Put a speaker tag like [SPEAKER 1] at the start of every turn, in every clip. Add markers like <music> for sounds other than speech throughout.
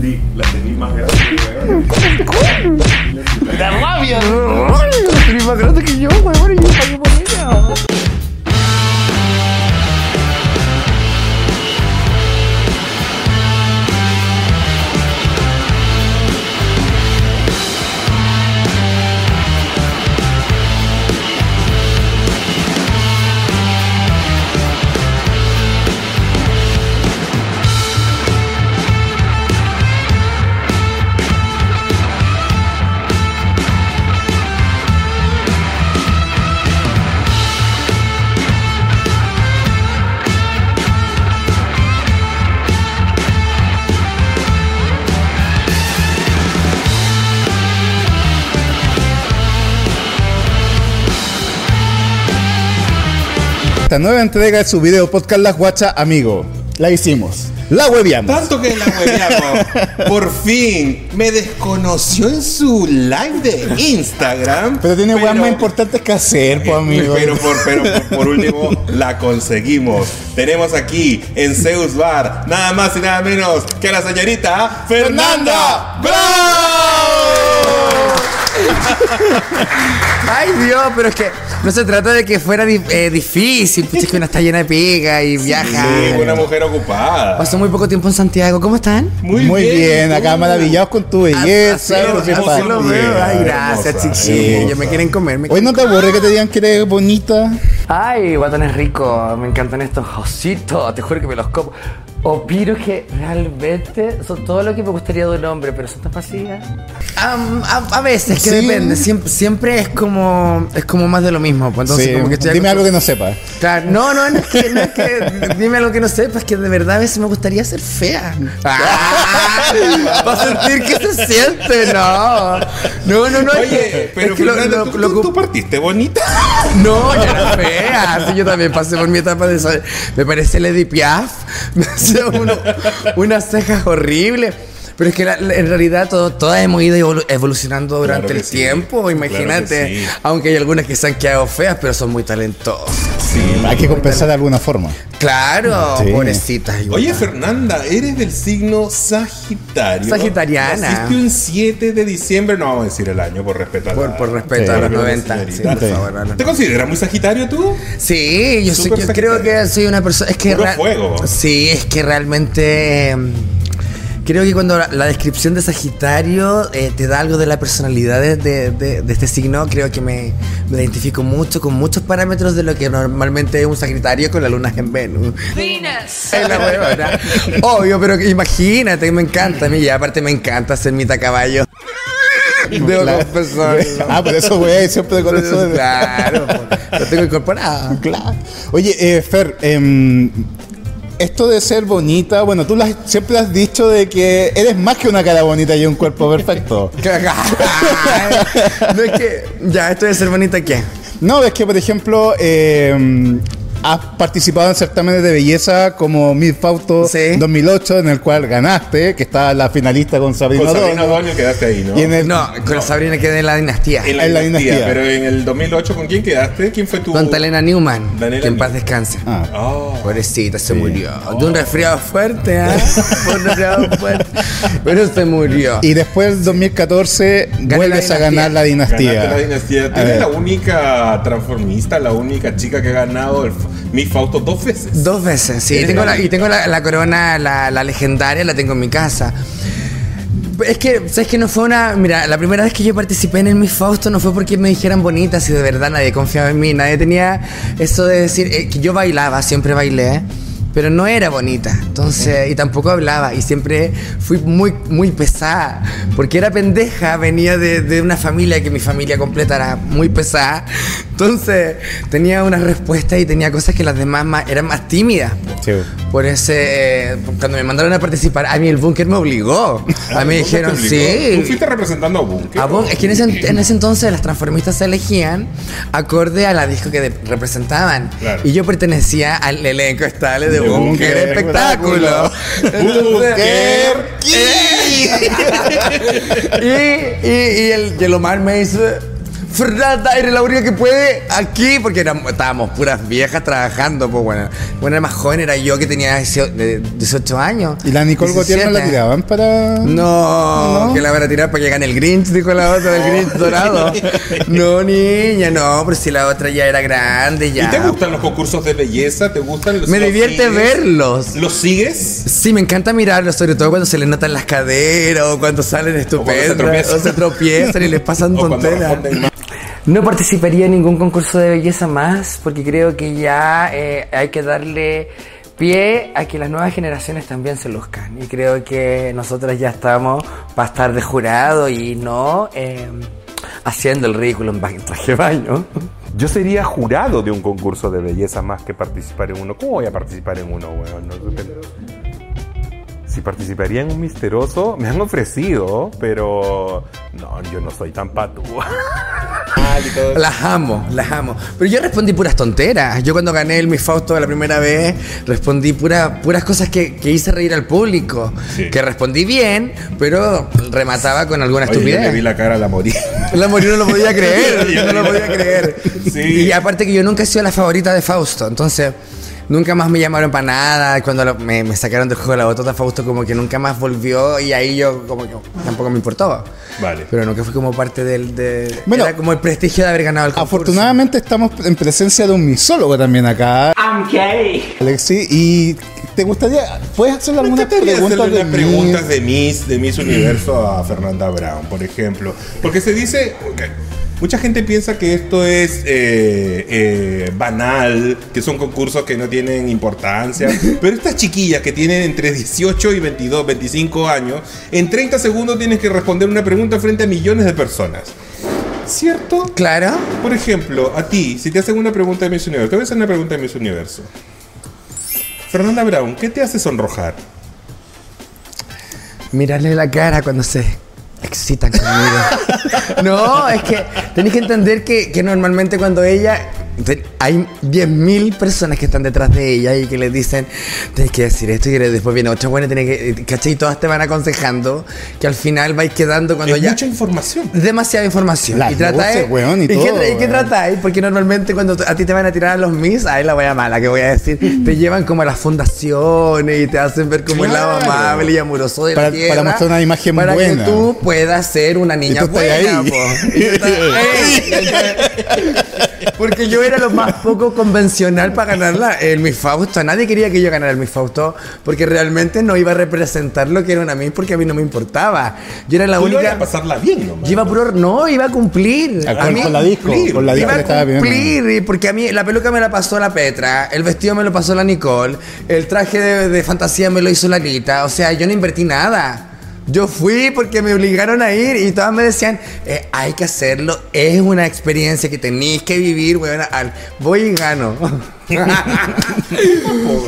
[SPEAKER 1] Sí, la tenís más grande, weón.
[SPEAKER 2] ¡La rabia! Eres más grande que yo, weón, y yo pagué por ella.
[SPEAKER 3] Esta nueva entrega de su video podcast Las Guachas, amigo. La hicimos. La hueviamos.
[SPEAKER 1] Tanto que la hueveamos. <laughs> Por fin me desconoció en su live de Instagram.
[SPEAKER 3] Pero tiene weas más importantes que hacer, pues, amigo.
[SPEAKER 1] Pero, por, pero por, por último, la conseguimos. Tenemos aquí en Zeus Bar nada más y nada menos que a la señorita Fernanda Brown. <laughs>
[SPEAKER 2] Ay, Dios, pero es que no se trata de que fuera di- eh, difícil. Pucha, es que una está llena de pega y viaja.
[SPEAKER 1] Sí, una mujer ocupada.
[SPEAKER 2] Pasó muy poco tiempo en Santiago. ¿Cómo están?
[SPEAKER 3] Muy bien, acá maravillados con tu
[SPEAKER 2] Así
[SPEAKER 3] belleza.
[SPEAKER 2] así lo veo. Ay, gracias, chiquillos. Me quieren comer. me
[SPEAKER 3] Hoy no te aburre que te digan que eres bonita.
[SPEAKER 2] Ay, guatones ricos, me encantan estos ositos, te juro que me los como. Opino que realmente son todo lo que me gustaría de un hombre, pero son tan vacías. Am- a, a veces, que
[SPEAKER 3] Sí.
[SPEAKER 2] depende, siempre, siempre es como es como más de lo mismo. Pues entonces,
[SPEAKER 3] Sí,
[SPEAKER 2] como que estoy
[SPEAKER 3] dime algo que no sepas.
[SPEAKER 2] Claro, no, no, no es que, no es que dime algo que no sepas, que de verdad a veces me gustaría ser fea. Ah, <laughs> Para sentir que se siente, no. No, no, no. es
[SPEAKER 1] Oye, pero
[SPEAKER 2] es que lo-
[SPEAKER 1] Fernanda,
[SPEAKER 2] lo-
[SPEAKER 1] ¿tú,
[SPEAKER 2] lo-
[SPEAKER 1] tú- tú partiste bonita. <laughs>
[SPEAKER 2] no, ya era fea. Sí, yo también pasé por mi etapa de Me parece Lady Piaf. <laughs> Hacía <laughs> uno- unas cejas horribles. Pero es que la- la- en realidad todo, todas hemos ido evolu- evolucionando durante
[SPEAKER 1] Claro
[SPEAKER 2] el
[SPEAKER 1] sí.
[SPEAKER 2] tiempo, imagínate.
[SPEAKER 1] sí.
[SPEAKER 2] Aunque hay algunas que se han quedado feas, pero son muy talentosas.
[SPEAKER 3] Hay que compensar de alguna forma.
[SPEAKER 2] Claro,
[SPEAKER 3] Sí.
[SPEAKER 2] pobrecitas. igual.
[SPEAKER 1] Oye, Fernanda, eres del signo Sagitario.
[SPEAKER 2] Sagitariana.
[SPEAKER 1] Naciste un 7 de diciembre, no vamos a decir el año por respeto a
[SPEAKER 2] por,
[SPEAKER 1] la-
[SPEAKER 2] por respeto
[SPEAKER 3] Sí,
[SPEAKER 2] a los
[SPEAKER 1] pero
[SPEAKER 2] 90. Sí,
[SPEAKER 1] señorita.
[SPEAKER 2] por favor, no, no.
[SPEAKER 1] ¿Te consideras muy Sagitario tú?
[SPEAKER 2] Sí, yo, soy-
[SPEAKER 1] Súper
[SPEAKER 2] yo creo que soy una persona. Es que
[SPEAKER 1] Puro
[SPEAKER 2] real-
[SPEAKER 1] fuego.
[SPEAKER 2] Sí, es que realmente. Eh, Creo que cuando la, la descripción de Sagitario eh, te da algo de la personalidad de, de- de- de este signo, creo que me, me identifico mucho con muchos parámetros de lo que normalmente es un Sagitario con la luna en Venus.
[SPEAKER 4] Venus. <laughs>
[SPEAKER 2] Es la huevona. Obvio, pero que imagínate, me encanta a mí y aparte me encanta ser mitad caballo. <laughs> Debo
[SPEAKER 3] Claro.
[SPEAKER 2] confesarlo.
[SPEAKER 3] Ah, por eso, güey, siempre con eso. de-
[SPEAKER 2] Claro, lo tengo incorporado.
[SPEAKER 3] Claro. Oye, eh, Fer, em, esto de ser bonita, bueno, tú siempre has dicho de que eres más que una cara bonita y un cuerpo perfecto. <laughs>
[SPEAKER 2] no es que. Ya, esto de ser bonita, ¿qué?
[SPEAKER 3] No, es que, por ejemplo, em, has participado en certámenes de belleza como Miss Fausto
[SPEAKER 2] Sí.
[SPEAKER 3] 2008, en el cual ganaste, que está la finalista con Sabrina,
[SPEAKER 1] Con Sabrina. Doño quedaste ahí, ¿no?
[SPEAKER 3] Y en el-
[SPEAKER 2] No, con Sabrina quedé en la dinastía.
[SPEAKER 1] En la,
[SPEAKER 3] en la
[SPEAKER 1] dinastía,
[SPEAKER 3] dinastía.
[SPEAKER 1] Pero en el 2008, ¿con quién quedaste? ¿Quién fue tu...?
[SPEAKER 2] Con Talena Newman.
[SPEAKER 1] Daniela
[SPEAKER 2] que en paz descanse.
[SPEAKER 3] Ah.
[SPEAKER 1] Oh.
[SPEAKER 2] Pobrecita, se murió. De un resfriado fuerte, ¿ah? Fue <laughs> un resfriado fuerte. Pero se murió.
[SPEAKER 3] Y después, en 2014,
[SPEAKER 2] Gané
[SPEAKER 3] vuelves a ganar la dinastía.
[SPEAKER 1] Ganaste la dinastía.
[SPEAKER 3] Ver.
[SPEAKER 1] la única transformista, la única chica que ha ganado el Miss Fausto dos veces.
[SPEAKER 2] Dos veces, sí. Tengo
[SPEAKER 1] la
[SPEAKER 2] y tengo la, la corona, la, la legendaria, la tengo en mi casa. Es que, ¿sabes que No fue una. Mira, la primera vez que yo participé en el Miss Fausto no fue porque me dijeran bonitas y de verdad nadie confiaba en mí. Nadie tenía eso de decir eh, que yo bailaba, siempre bailé. Pero no era bonita, entonces, y tampoco hablaba, y siempre fui muy, muy pesada, porque era pendeja, venía de, de una familia que mi familia completa era muy pesada, entonces tenía una respuesta y tenía cosas que las demás más- eran más tímidas.
[SPEAKER 3] Sí.
[SPEAKER 2] Por ese, eh, cuando me mandaron a participar, a mí el búnker me obligó. A mí me dijeron, sí.
[SPEAKER 1] Tú fuiste representando a Bunker.
[SPEAKER 2] A es que en ese, en ese entonces las transformistas se elegían acorde a la disco que de- representaban.
[SPEAKER 1] Claro.
[SPEAKER 2] Y yo pertenecía al elenco estable De Bunker Espectáculo.
[SPEAKER 1] Bunker <laughs>
[SPEAKER 2] y, y, y el, y el Omar me dice, Fernanda, eres la única que puede aquí, porque éramos- estábamos puras viejas trabajando, pues bueno. Bueno, era más joven, era yo que tenía 18 años.
[SPEAKER 3] ¿Y la Nicole Gautier no la
[SPEAKER 2] 17.
[SPEAKER 3] tiraban para.?
[SPEAKER 2] No,
[SPEAKER 3] ¿No?
[SPEAKER 2] que la van a tirar para que gane el Grinch, dijo la otra del Grinch <laughs> dorado. No, niña, no, pero si la otra ya era grande, ya.
[SPEAKER 1] ¿Y te gustan los concursos de belleza? ¿Te gustan los
[SPEAKER 2] Me
[SPEAKER 1] los
[SPEAKER 2] divierte
[SPEAKER 1] sigues?
[SPEAKER 2] verlos.
[SPEAKER 1] ¿Los sigues?
[SPEAKER 2] Sí, me encanta mirarlos, sobre todo cuando se les notan las caderas o cuando salen estupendas
[SPEAKER 1] tropiezan.
[SPEAKER 2] o se tropiezan y les pasan <laughs>
[SPEAKER 1] O
[SPEAKER 2] tonteras. No participaría en ningún concurso de belleza más porque creo que ya eh, hay que darle pie a que las nuevas generaciones también se luzcan. Y creo que nosotros ya estamos para estar de jurado y no eh, haciendo el ridículo en traje baño.
[SPEAKER 4] Yo sería jurado de un concurso de belleza más que participar en uno. ¿Cómo voy a participar en uno, weón? No, si participaría en un misterioso, me han ofrecido, pero no, yo no soy tan patú.
[SPEAKER 2] Las amo, las amo. Pero yo respondí puras tonteras. Yo cuando gané el Miss Fausto la primera vez, respondí pura- puras cosas que, que hice reír al público.
[SPEAKER 1] Sí.
[SPEAKER 2] Que respondí bien, pero remataba con alguna
[SPEAKER 1] Oye, yo
[SPEAKER 2] estupidez.
[SPEAKER 1] le vi la cara a la morir. <laughs>
[SPEAKER 2] La morir no lo podía creer, yo no lo podía creer.
[SPEAKER 1] Sí.
[SPEAKER 2] Y aparte que yo nunca he sido la favorita de Fausto, entonces nunca más me llamaron para nada. Cuando lo- me, me sacaron del juego de la botota, Fausto como que nunca más volvió y ahí yo como que tampoco me importó.
[SPEAKER 1] Vale.
[SPEAKER 2] Pero nunca fue como parte del... De,
[SPEAKER 3] Bueno,
[SPEAKER 2] era como el prestigio de haber ganado el concurso.
[SPEAKER 3] Afortunadamente estamos en presencia de un misólogo también acá. I'm gay. Alexi, y te gustaría, ¿puedes hacerle algunas preguntas
[SPEAKER 1] hacerle
[SPEAKER 3] de
[SPEAKER 1] preguntas
[SPEAKER 3] Miss?
[SPEAKER 1] de Miss, de Miss Universo a Fernanda Brown, por ejemplo. Porque se dice, mucha gente piensa que esto es eh, eh, banal, que son concursos que no tienen importancia, <laughs> pero estas chiquillas que tienen entre 18 y 22, 25 años, en 30 segundos tienes que responder una pregunta frente a millones de personas. ¿Cierto?
[SPEAKER 2] Claro.
[SPEAKER 1] Por ejemplo, a ti, si te hacen una pregunta de Miss Universo, te voy a hacer una pregunta de Miss Universo. Fernanda Brown, ¿qué te hace sonrojar?
[SPEAKER 2] Mirarle la cara cuando se excitan conmigo. <laughs> no, es que tenéis que entender que, que normalmente cuando ella... hay 10.000 personas que están detrás de ella y que le dicen, tienes que decir esto y después viene otra buena, tiene que... ¿Cachai? Y todas te van aconsejando que al final vais quedando cuando
[SPEAKER 1] es
[SPEAKER 2] ya...
[SPEAKER 1] mucha información.
[SPEAKER 2] demasiada información.
[SPEAKER 3] Las
[SPEAKER 2] y tratáis-
[SPEAKER 3] weón, y todo,
[SPEAKER 2] ¿y qué tratáis? Porque normalmente cuando a ti te van a tirar a los Miss, ahí la voy a mala que voy a decir, <laughs> te llevan como a las fundaciones y te hacen ver como el lado amable y amoroso de
[SPEAKER 3] Para-
[SPEAKER 2] la tierra.
[SPEAKER 3] para mostrar una imagen
[SPEAKER 2] para
[SPEAKER 3] buena.
[SPEAKER 2] que tú puedas ser una niña buena.
[SPEAKER 3] ahí.
[SPEAKER 2] po. Y tú estás- <laughs> ¡Ey! <laughs> Porque yo era lo más poco convencional para ganarla el Miss Fausto. Nadie quería que yo ganara el Miss Fausto porque realmente no iba a representar lo que era una Miss porque a mí no me importaba. Yo era la
[SPEAKER 1] Tú
[SPEAKER 2] única...
[SPEAKER 1] a pasarla bien nomás.
[SPEAKER 2] Yo iba puro, no, iba a cumplir.
[SPEAKER 3] Ah,
[SPEAKER 2] A
[SPEAKER 3] con-
[SPEAKER 2] mí-
[SPEAKER 3] con la disco,
[SPEAKER 2] cumplir.
[SPEAKER 3] con la disco
[SPEAKER 2] Iba
[SPEAKER 3] que
[SPEAKER 2] a
[SPEAKER 3] estaba bien.
[SPEAKER 2] cumplir, y porque a mí la peluca me la pasó la Petra, el vestido me lo pasó la Nicole, el traje de, de fantasía me lo hizo la Lita. O sea, yo no invertí nada. Yo fui porque me obligaron a ir y todas me decían, eh, hay que hacerlo, es una experiencia que tenéis que vivir, weón, voy y gano. <laughs>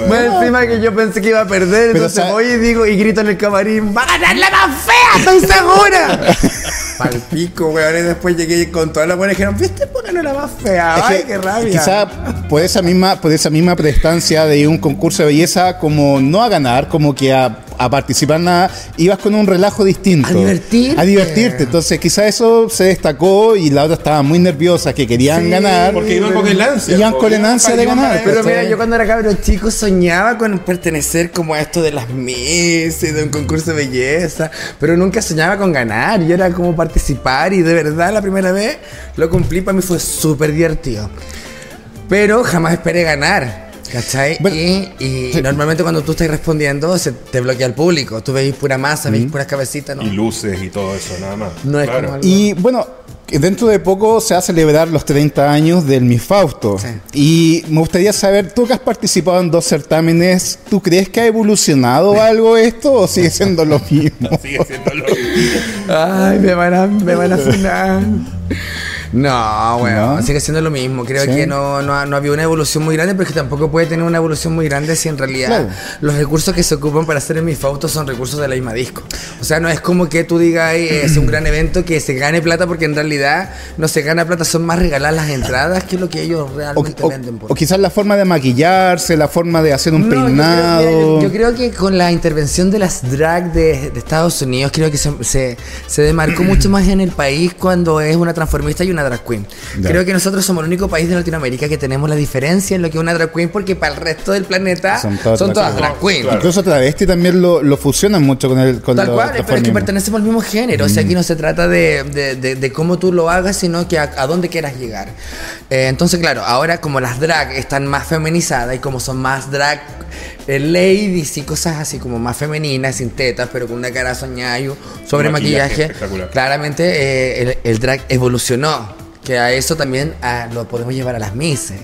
[SPEAKER 2] Más encima que yo pensé que iba a perder,
[SPEAKER 3] Pero,
[SPEAKER 2] entonces voy y digo y grito en el camarín, ¡va a ganar la más fea, estoy segura! <laughs> Pal pico, weón, y después llegué con todas las buenas y dijeron, ¿viste? Pues ganó la más fea,
[SPEAKER 3] Es
[SPEAKER 2] ¡ay,
[SPEAKER 3] que
[SPEAKER 2] qué rabia!
[SPEAKER 3] Quizá por esa misma, por esa misma prestancia de un concurso de belleza, como no a ganar, como que a, a participar nada, ibas con un relajo distinto.
[SPEAKER 2] A divertirte.
[SPEAKER 3] A divertirte. Entonces quizá eso se destacó y la otra estaba muy nerviosa, que querían
[SPEAKER 2] Sí,
[SPEAKER 3] ganar.
[SPEAKER 1] Porque iban con el ansia.
[SPEAKER 3] Iban con el ansia de ganar.
[SPEAKER 2] Pero mira, yo cuando era cabro chico soñaba con pertenecer como a esto de las y de un concurso de belleza, pero nunca soñaba con ganar. Yo era como participar y de verdad la primera vez lo cumplí, para mí fue súper divertido. Pero jamás esperé ganar. ¿Cachai?
[SPEAKER 3] Bueno,
[SPEAKER 2] y y
[SPEAKER 3] sí.
[SPEAKER 2] normalmente cuando tú estás respondiendo se te bloquea el público. Tú veis pura masa, veis puras cabecitas, ¿no?
[SPEAKER 1] Y luces y todo eso, nada más.
[SPEAKER 2] No es
[SPEAKER 1] Claro.
[SPEAKER 2] como algo-
[SPEAKER 3] Y bueno, dentro de poco se va a celebrar los 30 años del Miss Fausto.
[SPEAKER 2] Sí.
[SPEAKER 3] Y me gustaría saber, tú que has participado en dos certámenes, ¿tú crees que ha evolucionado algo esto o sigue siendo lo <laughs> mismo?
[SPEAKER 1] Sigue siendo lo mismo.
[SPEAKER 2] Ay, me van a, me van a funar. No, bueno,
[SPEAKER 3] ¿No?
[SPEAKER 2] sigue siendo lo mismo. Creo
[SPEAKER 3] Sí.
[SPEAKER 2] que no, no, no ha habido una evolución muy grande, pero es que tampoco puede tener una evolución muy grande si en realidad
[SPEAKER 3] Claro.
[SPEAKER 2] los recursos que se ocupan para hacer en mis fautos son recursos de la misma disco. O sea, no es como que tú digas, "Ay, es un gran evento que se gane plata, porque en realidad no se gana plata, son más regaladas las entradas que lo que ellos
[SPEAKER 3] O,
[SPEAKER 2] realmente
[SPEAKER 3] o-
[SPEAKER 2] venden. por
[SPEAKER 3] o quizás la forma de maquillarse, la forma de hacer un
[SPEAKER 2] no, yo creo-
[SPEAKER 3] peinado.
[SPEAKER 2] yo creo que con la intervención de las drag de, de Estados Unidos, creo que se, se, se demarcó mucho más en el país cuando es una transformista y una una drag queen. Creo que nosotros somos el único país de Latinoamérica que tenemos la diferencia en lo que es una drag queen, porque para el resto del planeta
[SPEAKER 3] Son
[SPEAKER 2] son
[SPEAKER 3] todas drag
[SPEAKER 2] drag queen.
[SPEAKER 1] Claro.
[SPEAKER 3] Incluso travesti también lo, lo fusionan mucho con el con
[SPEAKER 2] Tal cual, pero es que pertenecemos al mismo género. O sea, aquí no se trata de, de- de- de cómo tú lo hagas, sino que a, a dónde quieras llegar. Eh, entonces, claro, ahora como las drag están más feminizadas y como son más drag eh, ladies y cosas así como más femeninas, sin tetas, pero con una cara soñada y sobre
[SPEAKER 1] Maquillaje
[SPEAKER 2] claramente eh, el, el drag evolucionó. Que a eso también lo podemos llevar a las mises.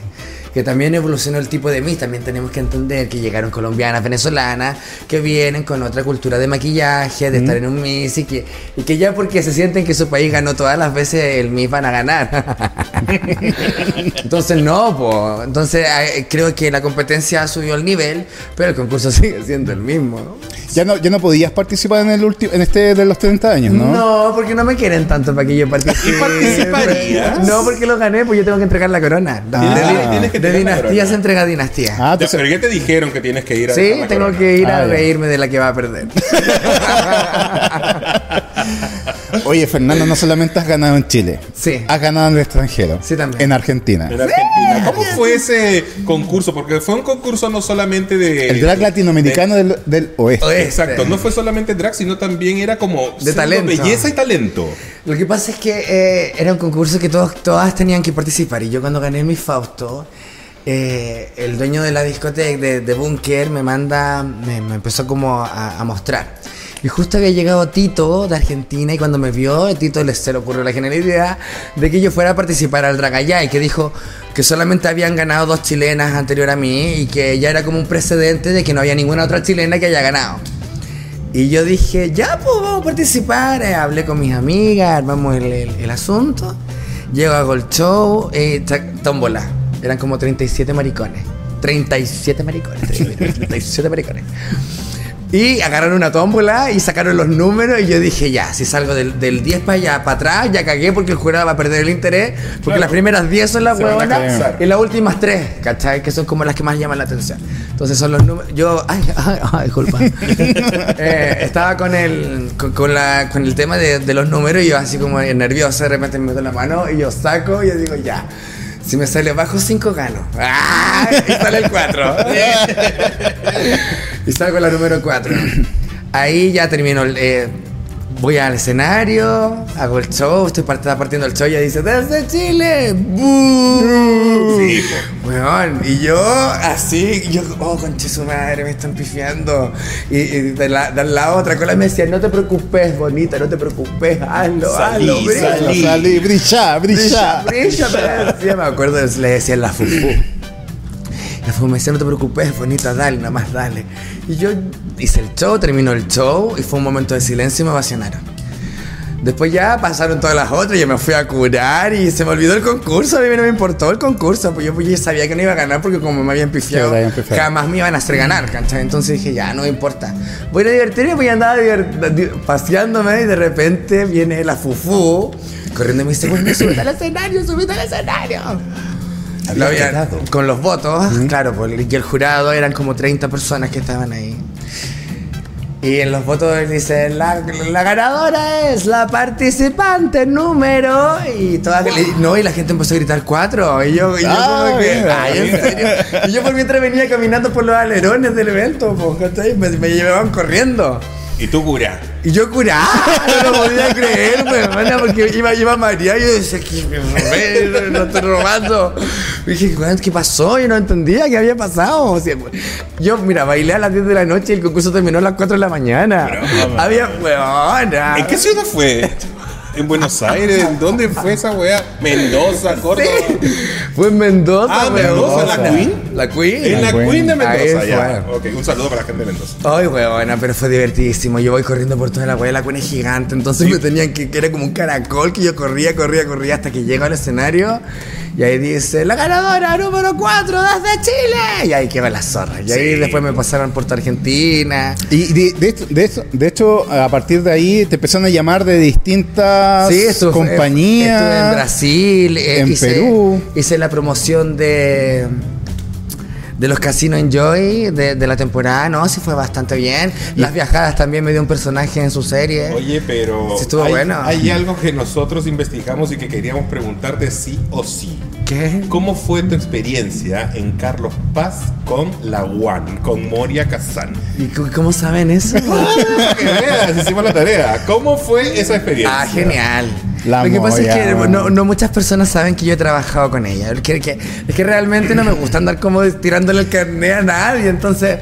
[SPEAKER 2] Que también evolucionó el tipo de Miss. También tenemos que entender que llegaron colombianas, venezolanas, que vienen con otra cultura de maquillaje, de estar en un Miss y que, y que ya porque se sienten que su país ganó todas las veces, el Miss van a ganar. <laughs> Entonces, no, po. Entonces, eh, creo que la competencia subió el nivel, pero el concurso <laughs> sigue siendo el mismo. ¿no?
[SPEAKER 3] Ya no, ya no podías participar en el último, en este de los 30 años, ¿no?
[SPEAKER 2] No, porque no me quieren tanto para que yo participe.
[SPEAKER 1] ¿Y participarías?
[SPEAKER 2] No, porque lo gané, pues yo tengo que entregar la corona.
[SPEAKER 3] Ah.
[SPEAKER 1] Tienes que
[SPEAKER 2] de dinastía se entrega dinastía.
[SPEAKER 3] Ah,
[SPEAKER 1] Ya,
[SPEAKER 3] entonces-
[SPEAKER 1] pero ya te dijeron que tienes que ir a
[SPEAKER 2] sí, tengo
[SPEAKER 1] corona.
[SPEAKER 2] que ir
[SPEAKER 3] Ah,
[SPEAKER 2] a
[SPEAKER 3] ya.
[SPEAKER 2] reírme de la que va a perder. <laughs>
[SPEAKER 3] Oye, Fernando, no solamente has ganado en Chile,
[SPEAKER 2] Sí.
[SPEAKER 3] has ganado en el extranjero,
[SPEAKER 2] Sí, también.
[SPEAKER 3] en Argentina.
[SPEAKER 1] En Argentina. ¿Cómo fue ese concurso? Porque fue un concurso no solamente de...
[SPEAKER 3] El drag latinoamericano del, del oeste.
[SPEAKER 2] Oeste.
[SPEAKER 1] Exacto, no fue solamente drag, sino también era como
[SPEAKER 2] De talento.
[SPEAKER 1] belleza y talento.
[SPEAKER 2] Lo que pasa es que eh, era un concurso que todos, todas tenían que participar. Y yo cuando gané mi Fausto, eh, el dueño de la discoteca de, de Bunker me manda, me, empezó como a, mostrar. Y justo había llegado Tito de Argentina y cuando me vio, Tito le, se le ocurrió la genial idea de que yo fuera a participar al Dragallá y que dijo que solamente habían ganado dos chilenas anterior a mí y que ya era como un precedente de que no había ninguna otra chilena que haya ganado. Y yo dije, ya, pues vamos a participar. Eh, hablé con mis amigas, armamos el, el- el asunto. Llego a Gold Show, eh, tómbola. Eran como 37 maricones. 37 maricones. 37 <laughs> maricones. Y agarraron una tómbola y sacaron los números y yo dije, ya, si salgo del, del 10 para allá, para atrás, ya cagué porque el jurado va a perder el interés, porque
[SPEAKER 1] Claro.
[SPEAKER 2] las primeras 10 son las huevonas y las últimas 3, ¿cachai? Que son como las que más llaman la atención. Entonces son los números, yo, <laughs> ay, ay, ay, disculpa. <laughs> Eh, estaba con el, con, con la, con el tema de, de los números y yo así como nervioso, de repente me meto la mano y yo saco y yo digo, ya. Si me sale bajo 5 gano. ¡Ah! Y sale el 4. <laughs> y salgo la número 4. Ahí ya termino. eh, voy al escenario, hago el show, estoy partiendo el show y dice, ¡Desde Chile! ¡Bú!
[SPEAKER 1] Sí,
[SPEAKER 2] Weón, y yo así, yo, oh, conche su madre, me están pifiando. Y, y de, la, de la otra cola me decía, no te preocupes, bonita, no te preocupes, hazlo,
[SPEAKER 1] Salí,
[SPEAKER 2] hazlo, brilla".
[SPEAKER 1] salí.
[SPEAKER 3] Salí, brilla, brilla.
[SPEAKER 2] Brilla, brilla, me decía, me acuerdo, le decía la fufu. La fufu me decía, no te preocupes, bonita, dale, nada más dale. Y yo hice el show, terminó el show y fue un momento de silencio y me ovacionaron. Después ya pasaron todas las otras, yo me fui a curar y se me olvidó el concurso, a mí no me importó el concurso, pues yo, pues, yo sabía que no iba a ganar porque como me habían pifiado,
[SPEAKER 3] Sí,
[SPEAKER 2] jamás me iban a hacer ganar, ¿cachai? Entonces dije, ya, no me importa. Voy a divertirme, voy a andar paseándome y de repente viene la fufu corriendo y me dice, bueno, súbete al escenario, súbete al escenario. Lo había- con los votos, claro, y el jurado eran como 30 personas que estaban ahí. Y en los votos dice, la, la ganadora es la participante número. Y, todas, y- no, y la gente empezó a gritar cuatro. Y yo, y yo
[SPEAKER 3] Ah,
[SPEAKER 2] como que,
[SPEAKER 3] mira,
[SPEAKER 2] ay, en serio. Y yo por mientras venía caminando por los alerones del evento, pues, me, me llevaban corriendo.
[SPEAKER 1] Y tú cura.
[SPEAKER 2] Y yo curaba, <laughs> no lo podía creer, hermana, porque iba, iba María y yo decía, ¿qué me robé? No estoy robando. Y dije, "Weón, ¿qué pasó? Yo no entendía qué había pasado. O sea, yo, mira, bailé a las 10 de la noche y el concurso terminó a las 4 de la mañana. Había, weona.
[SPEAKER 1] ¿En qué ciudad fue? ¿En Buenos Aires? ¿En dónde fue esa weá? ¿Mendoza? ¿Córdoba?
[SPEAKER 2] Sí. Fue en Mendoza,
[SPEAKER 1] Ah. Mendoza, ¿la Queen?
[SPEAKER 2] La Queen.
[SPEAKER 1] En la
[SPEAKER 3] Queen.
[SPEAKER 1] Queen de Mendoza,
[SPEAKER 2] Ahí
[SPEAKER 1] ya.
[SPEAKER 2] fue.
[SPEAKER 1] Ok, un saludo para la gente de Mendoza.
[SPEAKER 2] Ay, weona, pero fue divertidísimo. Yo voy corriendo por toda la weá, la cuena es gigante, entonces me tenían que, que era como un caracol que yo corría, corría, corría hasta que llego al escenario y ahí dice, la ganadora número 4 desde Chile. Y ahí quedó la zorra. Y ahí
[SPEAKER 1] Sí.
[SPEAKER 2] después me pasaron por toda Argentina.
[SPEAKER 3] Y de, de hecho, de, hecho, de hecho, a partir de ahí te empezaron a llamar de distintas
[SPEAKER 2] Sí, estuve,
[SPEAKER 3] compañías.
[SPEAKER 2] estuve en Brasil, eh,
[SPEAKER 3] en
[SPEAKER 2] hice,
[SPEAKER 3] Perú.
[SPEAKER 2] hice la promoción de de los casinos Enjoy de, de la temporada, no, sí fue bastante bien. Las viajadas también me dio un personaje en su serie.
[SPEAKER 1] Oye, pero
[SPEAKER 2] Sí, estuvo
[SPEAKER 1] hay,
[SPEAKER 2] bueno.
[SPEAKER 1] hay algo que nosotros investigamos y que queríamos preguntarte sí o sí.
[SPEAKER 2] ¿Qué?
[SPEAKER 1] ¿Cómo fue tu experiencia en Carlos Paz con la One, con Moria Kazan?
[SPEAKER 2] ¿Y cómo saben eso?
[SPEAKER 1] Para <laughs> que veas, hicimos la tarea. ¿Cómo fue esa experiencia?
[SPEAKER 2] Ah, genial.
[SPEAKER 3] La
[SPEAKER 2] Lo que pasa es que no, no muchas personas saben que yo he trabajado con ella. Es que, que- es que realmente no me gusta andar como tirándole el carnet a nadie. Entonces,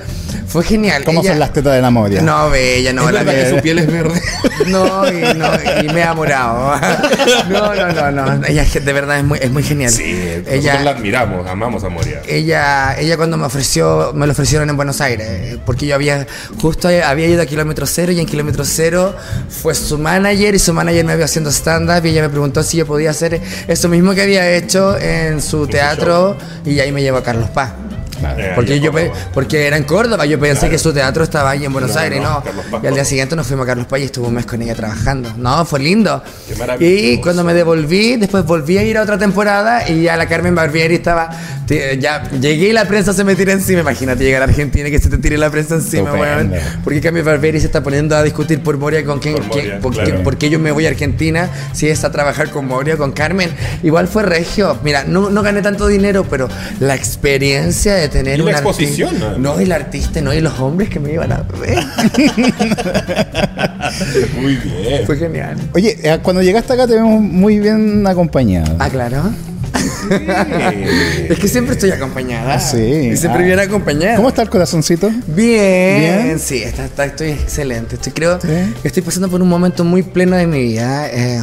[SPEAKER 2] fue genial.
[SPEAKER 3] ¿Cómo
[SPEAKER 2] Ella-
[SPEAKER 3] son las tetas de la Moria?
[SPEAKER 2] No, bella, no,
[SPEAKER 1] ¿Es
[SPEAKER 2] la
[SPEAKER 1] verdad que su piel es verde? <laughs>
[SPEAKER 2] No, y, no, y me ha morado. <laughs> No, no, no, no. Ella de verdad es muy, es muy genial.
[SPEAKER 1] Sí, nosotros
[SPEAKER 2] ella,
[SPEAKER 1] la admiramos, amamos a Moria.
[SPEAKER 2] ella, ella cuando me ofreció, me lo ofrecieron en Buenos Aires, porque yo había, justo había ido a Kilómetro Cero y en Kilómetro Cero fue su manager y su manager me había haciendo stand-up y ella me preguntó si yo podía hacer eso mismo que había hecho en su teatro y ahí me llevó a Carlos Paz.
[SPEAKER 1] Eh,
[SPEAKER 2] Porque, yo pe- porque era en Córdoba, yo pensé
[SPEAKER 1] Claro.
[SPEAKER 2] que su teatro estaba ahí en Buenos
[SPEAKER 1] No,
[SPEAKER 2] Aires,
[SPEAKER 1] no,
[SPEAKER 2] y al día siguiente nos fuimos a Carlos Paz y estuve un mes con ella trabajando. No, fue lindo.
[SPEAKER 1] Qué.
[SPEAKER 2] Y cuando me devolví, después volví a ir a otra temporada y ya la Carmen Barbieri estaba. Te- Ya llegué y la prensa se me tira encima. Imagínate llegar a Argentina y que se te tire la prensa encima, weón. Porque Carmen Barbieri se está poniendo a discutir por Moria con quién.
[SPEAKER 1] Por
[SPEAKER 2] quién-
[SPEAKER 1] Moria,
[SPEAKER 2] por,
[SPEAKER 1] claro.
[SPEAKER 2] qué- por qué yo me voy a Argentina si es a trabajar con Moria, con Carmen. Igual fue regio. Mira, no, no gané tanto dinero, pero la experiencia de tener
[SPEAKER 1] Y la
[SPEAKER 2] un
[SPEAKER 1] exposición,
[SPEAKER 2] artista-
[SPEAKER 1] ¿no?
[SPEAKER 2] No, y el artista, no, y los hombres que me iban a ver. <laughs>
[SPEAKER 1] Muy bien.
[SPEAKER 2] fue genial.
[SPEAKER 3] Oye, eh, cuando llegaste acá te vemos muy bien acompañado.
[SPEAKER 2] Ah, claro.
[SPEAKER 1] Sí.
[SPEAKER 2] Es que siempre estoy acompañada.
[SPEAKER 3] Sí.
[SPEAKER 2] Y siempre
[SPEAKER 3] Ah.
[SPEAKER 2] viene acompañada.
[SPEAKER 3] ¿Cómo está el corazoncito?
[SPEAKER 2] Bien.
[SPEAKER 3] Bien.
[SPEAKER 2] Sí, está, está- estoy excelente. Estoy, creo
[SPEAKER 3] Sí.
[SPEAKER 2] que estoy pasando por un momento muy pleno de mi vida. eh,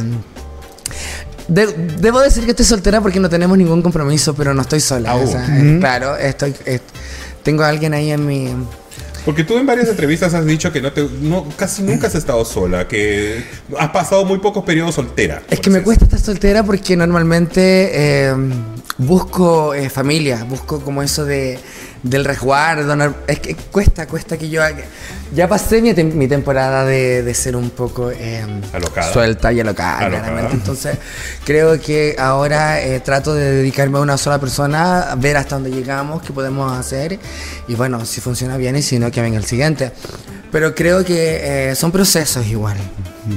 [SPEAKER 2] de- debo decir que estoy soltera porque no tenemos ningún compromiso, pero no estoy sola.
[SPEAKER 1] Au.
[SPEAKER 2] o sea, claro, estoy, tengo a alguien ahí en mi...
[SPEAKER 1] Porque tú en varias entrevistas has dicho que no te, no, casi nunca has estado sola, que has pasado muy pocos periodos soltera.
[SPEAKER 2] Es que me cuesta estar soltera porque normalmente eh, busco eh, familia, busco como eso de del resguardo. no- es que cuesta, cuesta que yo Ya pasé mi, tem- mi temporada de, de ser un poco eh,
[SPEAKER 1] Alocada.
[SPEAKER 2] suelta y alocada,
[SPEAKER 1] Alocada.
[SPEAKER 2] claramente. Entonces, creo que ahora eh, trato de dedicarme a una sola persona, ver hasta dónde llegamos, qué podemos hacer. Y bueno, si funciona bien y si no, que venga el siguiente. Pero creo que eh, son procesos igual.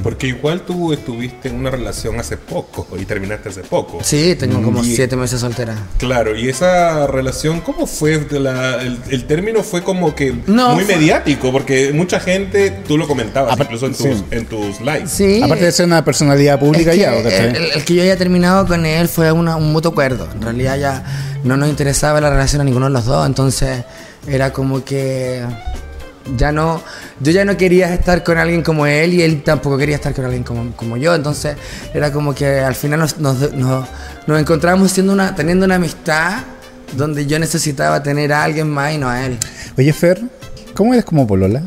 [SPEAKER 1] Porque igual tú estuviste en una relación hace poco y terminaste hace poco.
[SPEAKER 2] Sí, tengo como
[SPEAKER 1] Y-
[SPEAKER 2] siete meses soltera.
[SPEAKER 1] Claro, y esa relación, ¿cómo fue? De la- el, el término fue como que
[SPEAKER 2] No,
[SPEAKER 1] muy
[SPEAKER 2] fue-
[SPEAKER 1] mediático, porque mucha gente, tú lo comentabas,
[SPEAKER 3] Aparte-
[SPEAKER 1] incluso en tus,
[SPEAKER 3] sí.
[SPEAKER 1] en tus lives.
[SPEAKER 2] Sí.
[SPEAKER 3] Aparte de ser una personalidad pública
[SPEAKER 2] Es que
[SPEAKER 3] ya,
[SPEAKER 2] el, el- el que yo haya terminado con él fue una- un mutuo acuerdo. En realidad ya no nos interesaba la relación a ninguno de los dos. Entonces era como que ya no. Yo ya no quería estar con alguien como él y él tampoco quería estar con alguien como, como yo. Entonces era como que al final nos, nos, nos- nos encontrábamos siendo una, teniendo una amistad donde yo necesitaba tener a alguien más y no a él.
[SPEAKER 3] Oye, Fer, ¿cómo eres como Polola?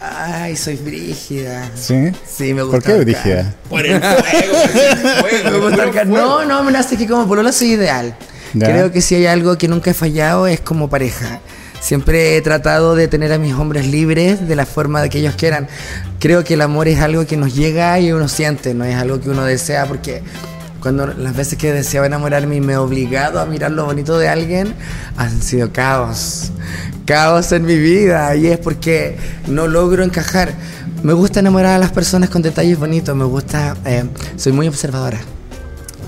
[SPEAKER 2] Ay, soy brígida.
[SPEAKER 3] ¿Sí?
[SPEAKER 2] Sí, me gusta.
[SPEAKER 3] ¿Por qué brígida?
[SPEAKER 1] Por el fuego.
[SPEAKER 2] No, no, me nace que como polola soy ideal.
[SPEAKER 3] Ya.
[SPEAKER 2] Creo que si hay algo que nunca he fallado es como pareja. Siempre he tratado de tener a mis hombres libres de la forma de que ellos quieran. Creo que el amor es algo que nos llega y uno siente, no es algo que uno desea porque cuando las veces que deseaba enamorarme y me he obligado a mirar lo bonito de alguien han sido caos. Caos en mi vida y es porque no logro encajar. Me gusta enamorar a las personas con detalles bonitos, me gusta, eh, soy muy observadora.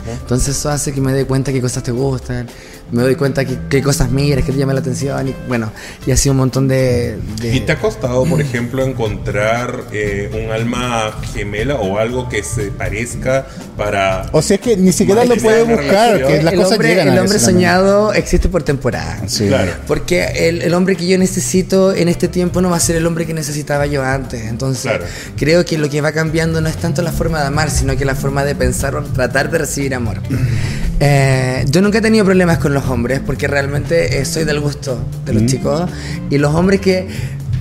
[SPEAKER 2] Entonces eso hace que me dé cuenta qué cosas te gustan, me doy cuenta que- qué cosas miras, que te llaman la atención y bueno, y así un montón de... de-
[SPEAKER 1] ¿Y te ha costado, por ejemplo, encontrar eh, un alma gemela o algo que se parezca para...
[SPEAKER 3] O sea, es que ni siquiera lo
[SPEAKER 1] que
[SPEAKER 3] puede
[SPEAKER 1] sea una
[SPEAKER 3] buscar, que las
[SPEAKER 2] el
[SPEAKER 3] cosas
[SPEAKER 2] hombre,
[SPEAKER 3] llegan a
[SPEAKER 2] el hombre
[SPEAKER 3] veces también.
[SPEAKER 2] soñado existe por temporada.
[SPEAKER 3] Sí.
[SPEAKER 1] Claro.
[SPEAKER 2] Porque el, el hombre que yo necesito en este tiempo no va a ser el hombre que necesitaba yo antes. Entonces,
[SPEAKER 1] Claro.
[SPEAKER 2] creo que lo que va cambiando no es tanto la forma de amar, sino que la forma de pensar o tratar de recibir amor. Eh, yo nunca he tenido problemas con los hombres porque realmente eh, soy del gusto de los chicos. Y los hombres que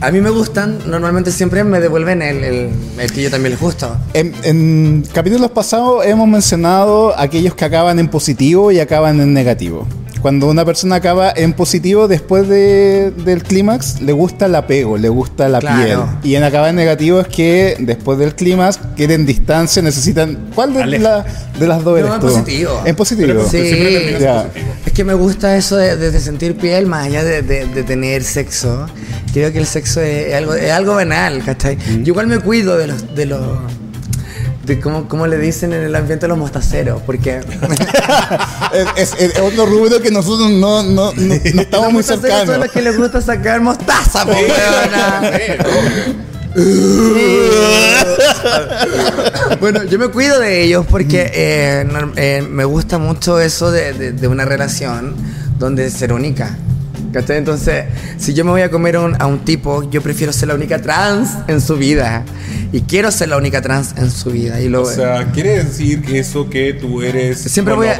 [SPEAKER 2] a mí me gustan, normalmente siempre me devuelven el, el- el que yo también les gusto.
[SPEAKER 3] En, en capítulos pasados hemos mencionado aquellos que acaban en positivo y acaban en negativo. Cuando una persona acaba en positivo después de- del clímax, le gusta el apego, le gusta la
[SPEAKER 2] Claro.
[SPEAKER 3] piel. Y en acabar en negativo es que después del clímax quieren distancia, necesitan... ¿Cuál de, la- de las dos
[SPEAKER 2] No,
[SPEAKER 3] eres
[SPEAKER 2] en
[SPEAKER 3] tú?
[SPEAKER 2] positivo.
[SPEAKER 3] En positivo.
[SPEAKER 1] Pero
[SPEAKER 2] Sí.
[SPEAKER 1] positivo.
[SPEAKER 2] Es que me gusta eso de, sentir piel más allá de, de- de tener sexo. Creo que el sexo es, algo, es algo banal, ¿cachai? Yo igual me cuido de los... De los cómo, cómo le dicen en el ambiente los mostaceros, porque <laughs>
[SPEAKER 3] Es, es- es otro rubro que nosotros no, no, no, no estamos
[SPEAKER 2] los
[SPEAKER 3] muy
[SPEAKER 2] mostaceros son
[SPEAKER 3] cercanos.
[SPEAKER 2] los que les gusta sacar mostaza, po. Bueno, yo me cuido de ellos porque eh, eh, me gusta mucho eso de, de- de una relación donde ser única. ¿Cachai? Entonces, si yo me voy a comer a un, a un tipo, yo prefiero ser la única trans en su vida. Y quiero ser la única trans en su vida. Y lo,
[SPEAKER 1] O sea, ¿quiere decir que eso que tú eres
[SPEAKER 2] siempre voy a.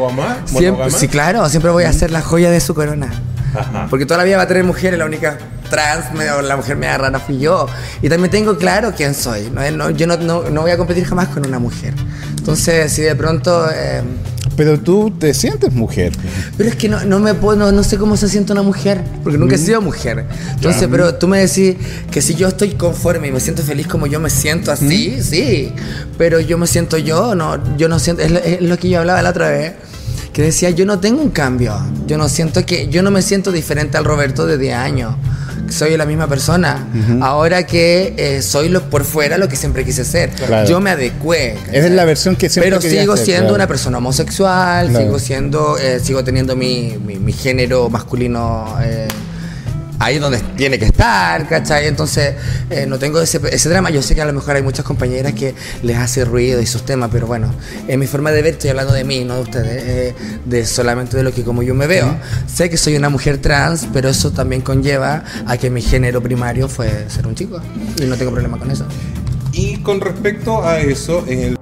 [SPEAKER 2] siempre- sí, claro, siempre voy a ser la joya de su corona.
[SPEAKER 1] Ajá.
[SPEAKER 2] Porque toda la vida va a tener mujeres, la única trans, la mujer media rara fui yo. Y también tengo claro quién soy. No- yo no, no- no voy a competir jamás con una mujer. Entonces, si de pronto. eh,
[SPEAKER 3] Pero tú te sientes mujer.
[SPEAKER 2] pero es que no, no me puedo, no, no sé cómo se siente una mujer, porque nunca he sido mujer. Entonces, pero tú me decís que si yo estoy conforme y me siento feliz como yo me siento así, sí. Pero yo me siento yo, no, yo no siento, es lo, es lo que yo hablaba la otra vez, que decía, yo no tengo un cambio. Yo no siento que, yo no me siento diferente al Roberto de 10 años. Soy la misma persona. Ahora que eh, soy lo, por fuera lo que siempre quise ser.
[SPEAKER 3] Claro.
[SPEAKER 2] Yo me adecué.
[SPEAKER 3] Esa es la versión que siempre
[SPEAKER 2] Pero sigo
[SPEAKER 3] ser,
[SPEAKER 2] siendo
[SPEAKER 3] claro.
[SPEAKER 2] una persona homosexual,
[SPEAKER 3] Claro.
[SPEAKER 2] sigo siendo, eh, sigo teniendo mi, mi- mi género masculino eh, ahí donde tiene que estar, ¿cachai? Entonces, eh, no tengo ese, ese drama. Yo sé que a lo mejor hay muchas compañeras que les hace ruido y sus temas, pero bueno, en mi forma de ver estoy hablando de mí, no de ustedes, eh, de solamente de lo que como yo me veo. Sé que soy una mujer trans, pero eso también conlleva a que mi género primario fue ser un chico y no tengo problema con eso.
[SPEAKER 1] Y con respecto a eso, en el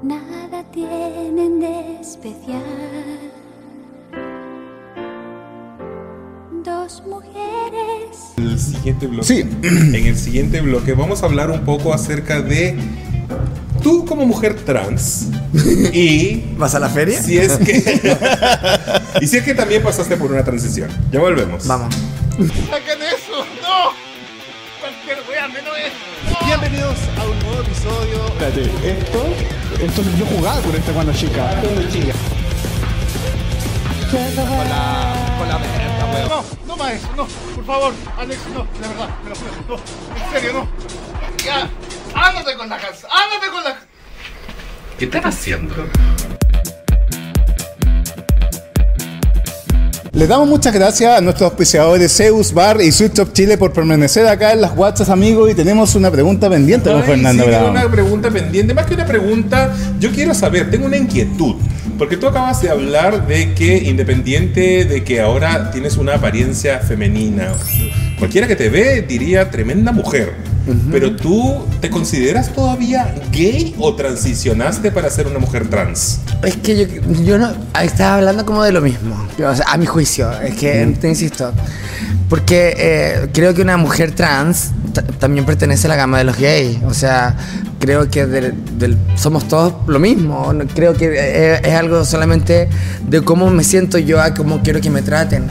[SPEAKER 1] siguiente bloque,
[SPEAKER 3] Sí.
[SPEAKER 1] en el siguiente bloque vamos a hablar un poco acerca de tú como mujer trans <laughs> y
[SPEAKER 2] ¿Vas a la feria?
[SPEAKER 1] si es que <laughs> <laughs> y si es que también pasaste por una transición. Ya volvemos.
[SPEAKER 2] Vamos.
[SPEAKER 5] ¡Saquen eso! ¡No! Cualquier wea menos eso. Bienvenidos a un nuevo episodio.
[SPEAKER 6] Espérate, esto, esto yo jugaba con esta cuando chica. Cuando chica.
[SPEAKER 5] No, no más no. Por favor, Alex, no, de verdad, me lo juro. No, en serio, no. Ya, ándate con la casa, ándate con la
[SPEAKER 1] ¿Qué están haciendo?
[SPEAKER 3] Les damos muchas gracias a nuestros auspiciadores Zeus Bar y Sweet Shop Chile por permanecer acá en las guachas, amigos. Y tenemos una pregunta pendiente con Fernando
[SPEAKER 1] sí, tengo
[SPEAKER 3] Brown.
[SPEAKER 1] una pregunta pendiente. Más que una pregunta, yo quiero saber, tengo una inquietud. Porque tú acabas de hablar de que independiente de que ahora tienes una apariencia femenina, cualquiera que te ve diría tremenda mujer. Pero tú te consideras todavía gay o transicionaste para ser una mujer trans?
[SPEAKER 2] Es que yo, yo no. Estaba hablando como de lo mismo. O sea, a mi juicio. Es que te insisto. Porque eh, creo que una mujer trans ta- también pertenece a la gama de los gays. O sea, creo que del- del- somos todos lo mismo. Creo que eh, es, algo solamente de cómo me siento yo a cómo quiero que me traten.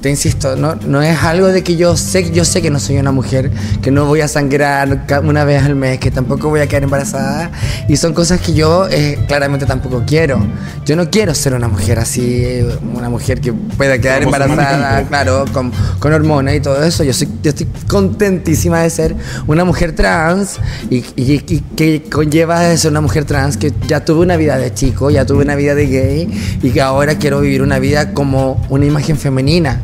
[SPEAKER 2] Te insisto, no, no es algo de que yo sé, yo sé que no soy una mujer, que no voy a sangrar una vez al mes, que tampoco voy a quedar embarazada. Y son cosas que yo eh, claramente tampoco quiero. Yo no quiero ser una mujer así, una mujer que pueda quedar
[SPEAKER 1] Como
[SPEAKER 2] embarazada, claro, con, con hormonas y todo eso. Yo, soy, yo estoy contentísima de ser una mujer trans y, y- y que conlleva de ser una mujer trans que ya tuve una vida de chico, ya tuve una vida de gay y que ahora quiero vivir una vida como una imagen femenina.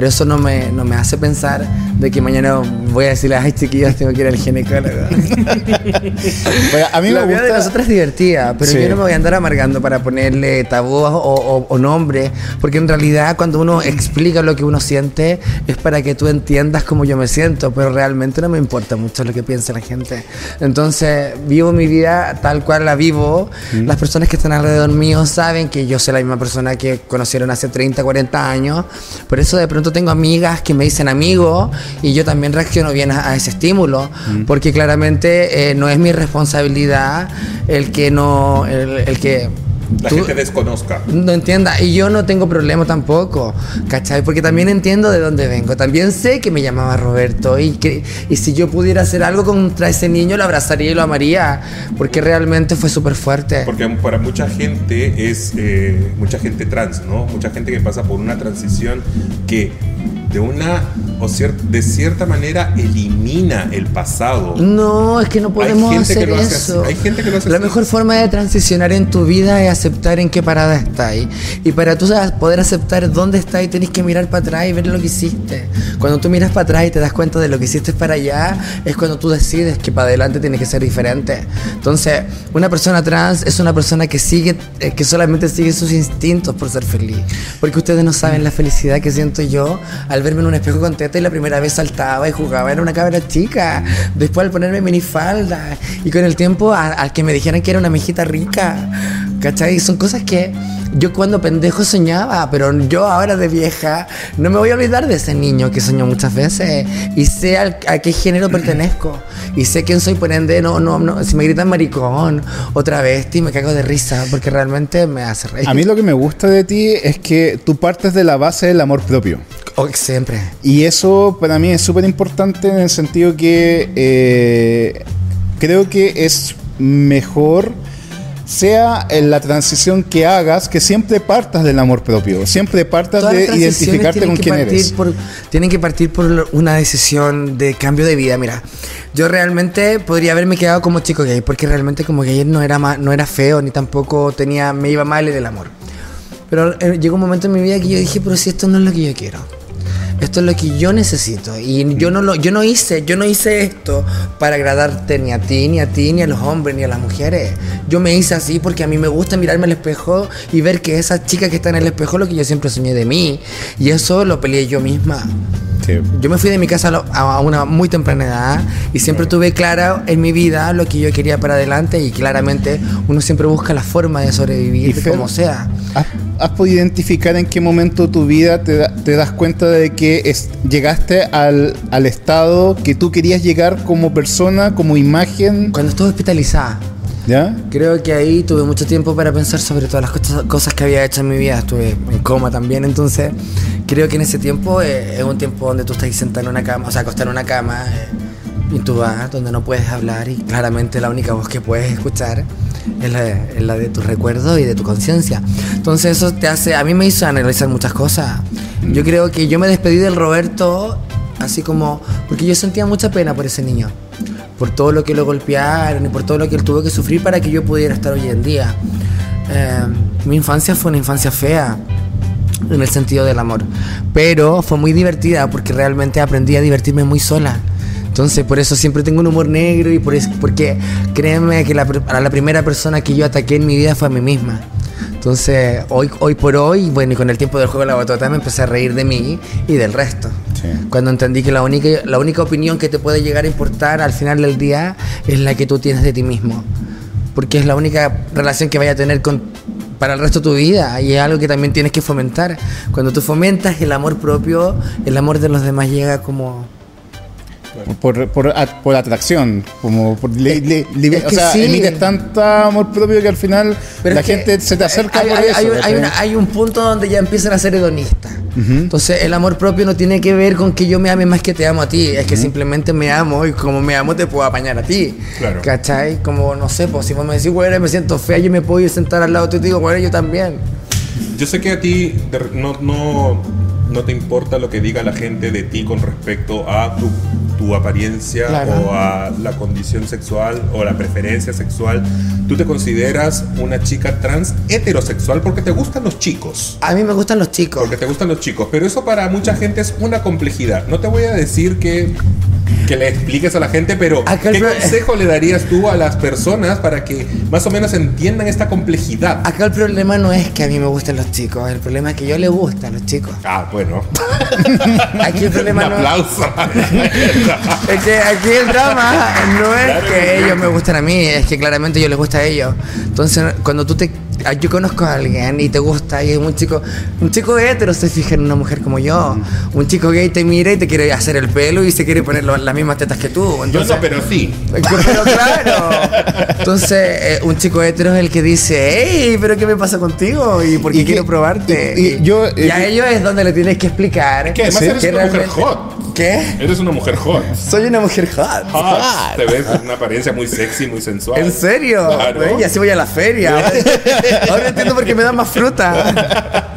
[SPEAKER 2] Pero eso no me, no me hace pensar de que mañana voy a decirle, ay chiquillas, tengo que ir al ginecólogo. <laughs>
[SPEAKER 3] Bueno, a mí
[SPEAKER 2] la
[SPEAKER 3] me
[SPEAKER 2] vida de
[SPEAKER 3] gusta.
[SPEAKER 2] nosotras es divertida, pero
[SPEAKER 3] Sí.
[SPEAKER 2] yo no me voy a andar amargando para ponerle tabú o, o, o nombre, porque en realidad cuando uno explica lo que uno siente es para que tú entiendas cómo yo me siento, pero realmente no me importa mucho lo que piensa la gente. Entonces vivo mi vida tal cual la vivo. Las personas que están alrededor mío saben que yo soy la misma persona que conocieron hace 30, 40 años. Por eso de pronto tengo amigas que me dicen amigo y yo también reacciono bien a, a ese estímulo, porque claramente eh, no es mi responsabilidad el que no, el, el que
[SPEAKER 1] la
[SPEAKER 2] tú-
[SPEAKER 1] gente desconozca.
[SPEAKER 2] no entienda. Y yo no tengo problema tampoco, ¿cachai? Porque también entiendo de dónde vengo. También sé que me llamaba Roberto y, que, y si yo pudiera hacer algo contra ese niño, lo abrazaría y lo amaría. Porque realmente fue súper fuerte.
[SPEAKER 1] Porque para mucha gente es eh, mucha gente trans, ¿no? Mucha gente que pasa por una transición que de una o cier- de cierta manera elimina el pasado.
[SPEAKER 2] No, es que no podemos hacer
[SPEAKER 1] hace
[SPEAKER 2] eso.
[SPEAKER 1] Hay gente que lo hace
[SPEAKER 2] La
[SPEAKER 1] así.
[SPEAKER 2] mejor forma de transicionar en tu vida es aceptar en qué parada estás. Y para tú poder aceptar dónde estás, tenés que mirar para atrás y ver lo que hiciste. Cuando tú miras para atrás y te das cuenta de lo que hiciste para allá, es cuando tú decides que para adelante tiene que ser diferente. Entonces, una persona trans es una persona que sigue, eh, que solamente sigue sus instintos por ser feliz. Porque ustedes no saben la felicidad que siento yo al verme en un espejo con teta y la primera vez saltaba y jugaba, era una cabra chica. Después al ponerme minifalda y con el tiempo a- al que me dijeran que era una mijita rica. ¿Cachai? Son cosas que yo cuando pendejo soñaba, pero yo ahora de vieja no me voy a olvidar de ese niño que soñó muchas veces y sé al- a qué género <clears throat> pertenezco y sé quién soy por ende, no, no, no, si me gritan maricón o travesti me cago de risa porque realmente me hace reír.
[SPEAKER 3] A mí lo que me gusta de ti es que tú partes de la base del amor propio.
[SPEAKER 2] Oh, siempre.
[SPEAKER 3] Y eso para mí es súper importante en el sentido que eh, creo que es mejor, sea en la transición que hagas, que siempre partas del amor propio, siempre partas
[SPEAKER 2] Todas
[SPEAKER 3] de identificarte con quién eres.
[SPEAKER 2] por- tienen que partir por una decisión de cambio de vida. Mira, yo realmente podría haberme quedado como chico gay, porque realmente como gay no era, no era feo, ni tampoco tenía, me iba mal en el amor. Pero eh, llegó un momento en mi vida que yo dije, pero si esto no es lo que yo quiero. Esto es lo que yo necesito. Y yo no lo, yo no hice, yo no hice esto para agradarte ni a ti, ni a ti, ni a los hombres, ni a las mujeres. Yo me hice así porque a mí me gusta mirarme al espejo y ver que esa chica que está en el espejo es lo que yo siempre soñé de mí. Y eso lo peleé yo misma.
[SPEAKER 3] Sí.
[SPEAKER 2] Yo me fui de mi casa a una muy temprana edad y siempre tuve claro en mi vida lo que yo quería para adelante y claramente uno siempre busca la forma de sobrevivir
[SPEAKER 3] Fer,
[SPEAKER 2] como sea.
[SPEAKER 3] ¿Has, has podido identificar en qué momento de tu vida te, da- te das cuenta de que es- llegaste al, al estado que tú querías llegar como persona, como imagen?
[SPEAKER 2] Cuando estuve hospitalizada,
[SPEAKER 3] ¿Ya?
[SPEAKER 2] Creo que ahí tuve mucho tiempo para pensar sobre todas las cosas, cosas que había hecho en mi vida. Estuve en coma también, entonces creo que en ese tiempo eh, es un tiempo donde tú estás sentado en una cama, o sea, acostado en una cama, eh, intubada, donde no puedes hablar y claramente la única voz que puedes escuchar es la, es la de tus recuerdos y de tu conciencia. Entonces eso te hace, a mí me hizo analizar muchas cosas. Yo creo que yo me despedí del Roberto así como, porque yo sentía mucha pena por ese niño por todo lo que lo golpearon y por todo lo que él tuvo que sufrir para que yo pudiera estar hoy en día. Eh, mi infancia fue una infancia fea en el sentido del amor, pero fue muy divertida porque realmente aprendí a divertirme muy sola. Entonces, por eso siempre tengo un humor negro y por eso, porque créanme que la, la primera persona que yo ataqué en mi vida fue a mí misma. Entonces, hoy, hoy por hoy, bueno, y con el tiempo del juego de la batota me empecé a reír de mí y del resto.
[SPEAKER 3] Sí.
[SPEAKER 2] Cuando entendí que la única, la única opinión que te puede llegar a importar al final del día es la que tú tienes de ti mismo. Porque es la única relación que vaya a tener con, para el resto de tu vida y es algo que también tienes que fomentar. Cuando tú fomentas el amor propio, el amor de los demás llega como...
[SPEAKER 3] Por, por, por atracción, como por li- li- li-
[SPEAKER 2] Es
[SPEAKER 3] o
[SPEAKER 2] que
[SPEAKER 3] sea,
[SPEAKER 2] sí.
[SPEAKER 3] emites tanta amor propio que al final
[SPEAKER 2] Pero
[SPEAKER 3] la gente se te acerca
[SPEAKER 2] hay,
[SPEAKER 3] por
[SPEAKER 2] hay-
[SPEAKER 3] eso.
[SPEAKER 2] hay un- hay
[SPEAKER 3] ¿cachai?
[SPEAKER 2] una- hay un punto donde ya empiezan a ser hedonistas. Entonces el amor propio no tiene que ver con que yo me ame más que te amo a ti. Es que simplemente me amo y como me amo te puedo apañar a ti.
[SPEAKER 1] Claro.
[SPEAKER 2] ¿Cachai? Como, no sé, pues si vos me decís, bueno, me siento fea, yo me puedo ir a sentar al lado tuyo y te digo, bueno, yo también.
[SPEAKER 1] Yo sé que a ti no, no, no te importa lo que diga la gente de ti con respecto a tu, tu apariencia
[SPEAKER 2] Claro.
[SPEAKER 1] o a la condición sexual o la preferencia sexual. Tú te consideras una chica trans heterosexual porque te gustan los chicos.
[SPEAKER 2] A mí me gustan los chicos.
[SPEAKER 1] Porque te gustan los chicos. Pero eso para mucha gente es una complejidad. No te voy a decir que, que le expliques a la gente, pero
[SPEAKER 2] Acá el
[SPEAKER 1] ¿qué consejo le darías tú a las personas para que más o menos entiendan esta complejidad?
[SPEAKER 2] Acá el problema no es que a mí me gusten los chicos, el problema es que yo le gustan los chicos.
[SPEAKER 1] Ah, bueno. <laughs>
[SPEAKER 2] Aquí el problema
[SPEAKER 1] Un
[SPEAKER 2] no
[SPEAKER 1] aplauso. <laughs>
[SPEAKER 2] Es que aquí el drama no es
[SPEAKER 1] Claro
[SPEAKER 2] que ellos me gusten a mí, es que claramente yo les gusta a ellos. Entonces, cuando tú te ah, yo conozco a alguien y te gusta y es un chico, un chico hetero se fija en una mujer como yo, un chico gay te mira y te quiere hacer el pelo y se quiere poner las mismas tetas que tú.
[SPEAKER 1] Yo
[SPEAKER 2] Entonces,
[SPEAKER 1] no, pero sí. <laughs>
[SPEAKER 2] pero claro. Entonces, eh, un chico hetero es el que dice, hey, pero ¿qué me pasa contigo? ¿Y por qué
[SPEAKER 3] Y que-
[SPEAKER 2] quiero probarte?
[SPEAKER 3] y- y yo,
[SPEAKER 2] y a
[SPEAKER 3] eh,
[SPEAKER 2] ellos es donde le tienes que explicar.
[SPEAKER 1] Que además eres
[SPEAKER 2] que
[SPEAKER 1] una mujer hot.
[SPEAKER 2] ¿Qué?
[SPEAKER 1] Eres una mujer hot.
[SPEAKER 2] Soy una mujer hot.
[SPEAKER 1] Hot. Te ves una apariencia muy sexy, muy sensual.
[SPEAKER 2] ¿En serio?
[SPEAKER 1] Claro.
[SPEAKER 2] Y así voy a la feria. <laughs> Ahora entiendo por qué me dan más fruta.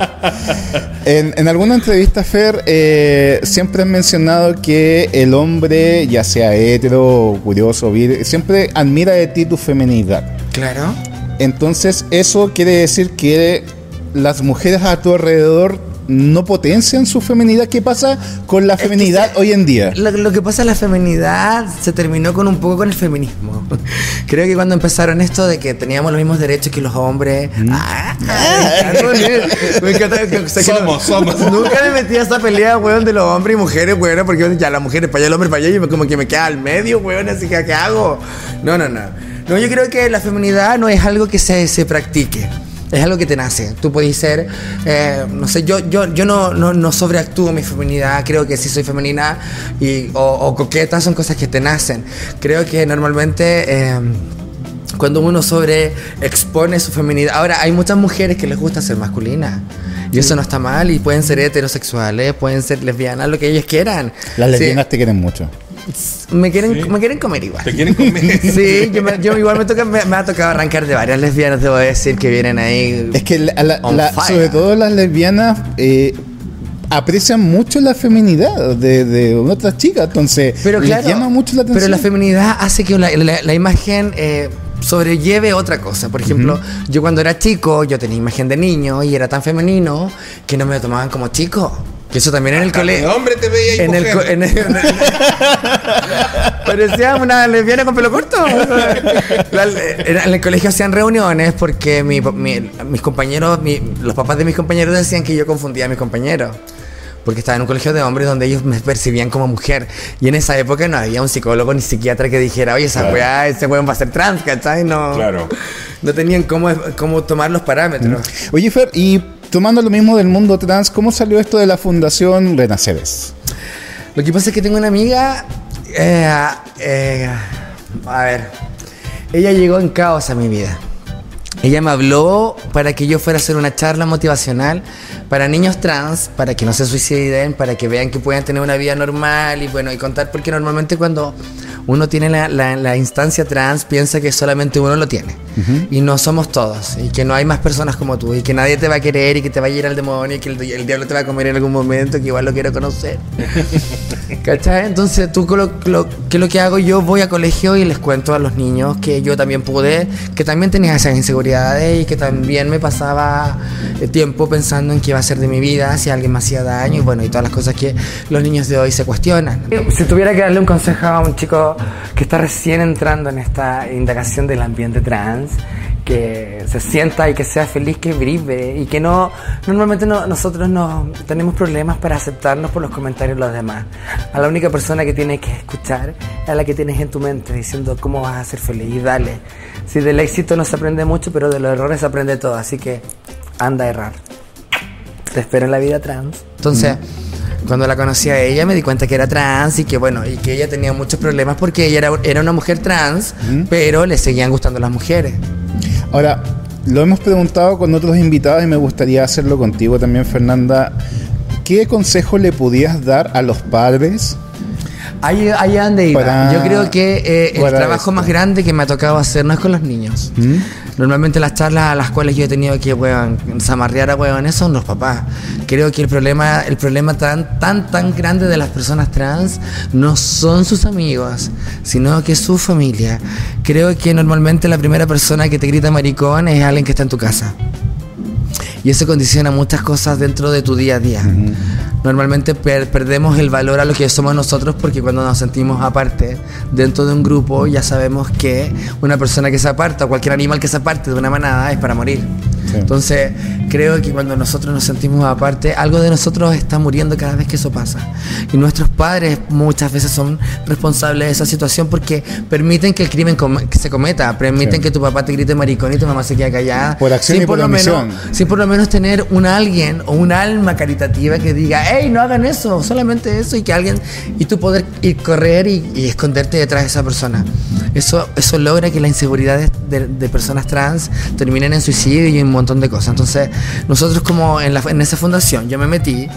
[SPEAKER 3] En, en alguna entrevista, Fer, eh, siempre han mencionado que el hombre, ya sea hetero, curioso, vir, siempre admira de ti tu feminidad.
[SPEAKER 2] Claro.
[SPEAKER 3] Entonces, eso quiere decir que las mujeres a tu alrededor no potencian su feminidad. ¿Qué pasa con la feminidad hoy en día?
[SPEAKER 2] Lo, lo que pasa en la feminidad se terminó con un poco con el feminismo. <laughs> Creo que cuando empezaron esto de que teníamos los mismos derechos que los hombres. Ah, me encanta que- o sea, que no-
[SPEAKER 1] Somos, somos. <laughs>
[SPEAKER 2] Nunca me metí a esa pelea, weón, de los hombres y mujeres, weón, porque ya las mujeres para allá, el hombre para allá, y como que me queda al medio, weón, así que ¿qué hago? No, no, no. No, yo creo que la feminidad no es algo que se, se practique. Es algo que te nace. Tú puedes ser, eh, no sé, yo, yo, yo no, no, no sobreactúo mi feminidad. Creo que sí soy femenina y, o, o coqueta son cosas que te nacen. Creo que normalmente eh, cuando uno sobre expone su feminidad. Ahora, hay muchas mujeres que les gusta ser masculinas. Y eso no está mal. Y pueden ser heterosexuales, pueden ser lesbianas, lo que ellas quieran.
[SPEAKER 3] Las
[SPEAKER 2] Sí,
[SPEAKER 3] lesbianas te quieren mucho.
[SPEAKER 2] Me, quieren,
[SPEAKER 1] Sí.
[SPEAKER 2] me quieren comer igual.
[SPEAKER 1] Te quieren comer. <laughs>
[SPEAKER 2] Sí, yo, me- yo igual me, toca, me, me ha tocado arrancar de varias lesbianas, debo decir, que vienen ahí.
[SPEAKER 3] Es que la- la- la- sobre todo las lesbianas eh, aprecian mucho la feminidad de, de otras chicas, entonces
[SPEAKER 2] Pero
[SPEAKER 3] les
[SPEAKER 2] claro,
[SPEAKER 3] llama mucho la atención.
[SPEAKER 2] pero la feminidad hace que la, la- la imagen eh, sobrelleve otra cosa. Por ejemplo, yo cuando era chico, yo tenía imagen de niño y era tan femenino que no me lo tomaban como chico. Que eso también en el colegio.
[SPEAKER 1] hombre te veía
[SPEAKER 2] En el, co- en el- <laughs> en el- Parecía una lesbiana con pelo corto. La- en el colegio hacían reuniones porque mi- mi- mis compañeros, mi- los papás de mis compañeros decían que yo confundía a mis compañeros. Porque estaba en un colegio de hombres donde ellos me percibían como mujer. Y en esa época no había un psicólogo ni psiquiatra que dijera, oye, esa
[SPEAKER 1] Claro.
[SPEAKER 2] weá, ese weón va a ser trans, ¿cachai? No,
[SPEAKER 1] Claro.
[SPEAKER 2] no tenían cómo, cómo tomar los parámetros.
[SPEAKER 3] Oye, Fer, y tomando lo mismo del mundo trans, ¿cómo salió esto de la Fundación Renaceres?
[SPEAKER 2] Lo que pasa es que tengo una amiga. eh, eh, a ver. Ella llegó en caos a mi vida. Ella me habló para que yo fuera a hacer una charla motivacional para niños trans, para que no se suiciden, para que vean que pueden tener una vida normal y bueno, y contar, porque normalmente cuando uno tiene la instancia trans piensa que solamente uno lo tiene y no somos todos y que no hay más personas como tú y que nadie te va a querer y que te va a ir al demonio y que el, el diablo te va a comer en algún momento que igual lo quiero conocer. <laughs> ¿Cachai? Entonces, tú, lo, lo- ¿qué es lo que hago? Yo voy a colegio y les cuento a los niños que yo también pude, que también tenía esas inseguridades y que también me pasaba eh, tiempo pensando en qué iba a ser de mi vida, si alguien me hacía daño y bueno, y todas las cosas que los niños de hoy se cuestionan. Si tuviera que darle un consejo a un chico que está recién entrando en esta indagación del ambiente trans, que se sienta y que sea feliz, que vive y que no, normalmente no, nosotros no tenemos problemas para aceptarnos por los comentarios de los demás. A la única persona que tienes que escuchar es a la que tienes en tu mente diciendo cómo vas a ser feliz y dale. Si del éxito no se aprende mucho, pero de los errores se aprende todo, así que anda a errar. Te espero en la vida trans. Entonces, cuando la conocí a ella me di cuenta que era trans y que bueno, y que ella tenía muchos problemas porque ella era, era una mujer trans, pero le seguían gustando las mujeres.
[SPEAKER 3] Ahora, lo hemos preguntado con otros invitados y me gustaría hacerlo contigo también, Fernanda. ¿Qué consejo le podías dar a los padres?
[SPEAKER 2] Ahí, ahí donde iba.
[SPEAKER 3] Para-
[SPEAKER 2] Yo creo que eh, el trabajo
[SPEAKER 3] esto.
[SPEAKER 2] más grande que me ha tocado hacer no es con los niños.
[SPEAKER 3] ¿Mm?
[SPEAKER 2] Normalmente las charlas a las cuales yo he tenido que weón, zamarrear a huevones son los papás. Creo que el problema, el problema tan, tan, tan grande de las personas trans no son sus amigos, sino que es su familia. Creo que normalmente la primera persona que te grita maricón es alguien que está en tu casa. Y eso condiciona muchas cosas dentro de tu día a día. Normalmente per- perdemos el valor a lo que somos nosotros porque cuando nos sentimos aparte dentro de un grupo ya sabemos que una persona que se aparta o cualquier animal que se aparte de una manada es para morir. Entonces, creo que cuando nosotros nos sentimos aparte, algo de nosotros está muriendo cada vez que eso pasa. Y nuestros padres muchas veces son responsables de esa situación porque permiten que el crimen com- que se cometa, permiten
[SPEAKER 3] Sí.
[SPEAKER 2] que tu papá te grite maricón y tu mamá se quede callada.
[SPEAKER 3] Por acción y por
[SPEAKER 2] lo menos,
[SPEAKER 3] omisión.
[SPEAKER 2] sin por lo menos tener un alguien o un alma caritativa que diga, hey, no hagan eso, solamente eso, y que alguien, y tú poder ir correr y, y esconderte detrás de esa persona. Eso, eso logra que la inseguridad de, de- de personas trans terminen en suicidio y un montón de cosas. Entonces, nosotros como en, la, en esa fundación, yo me metí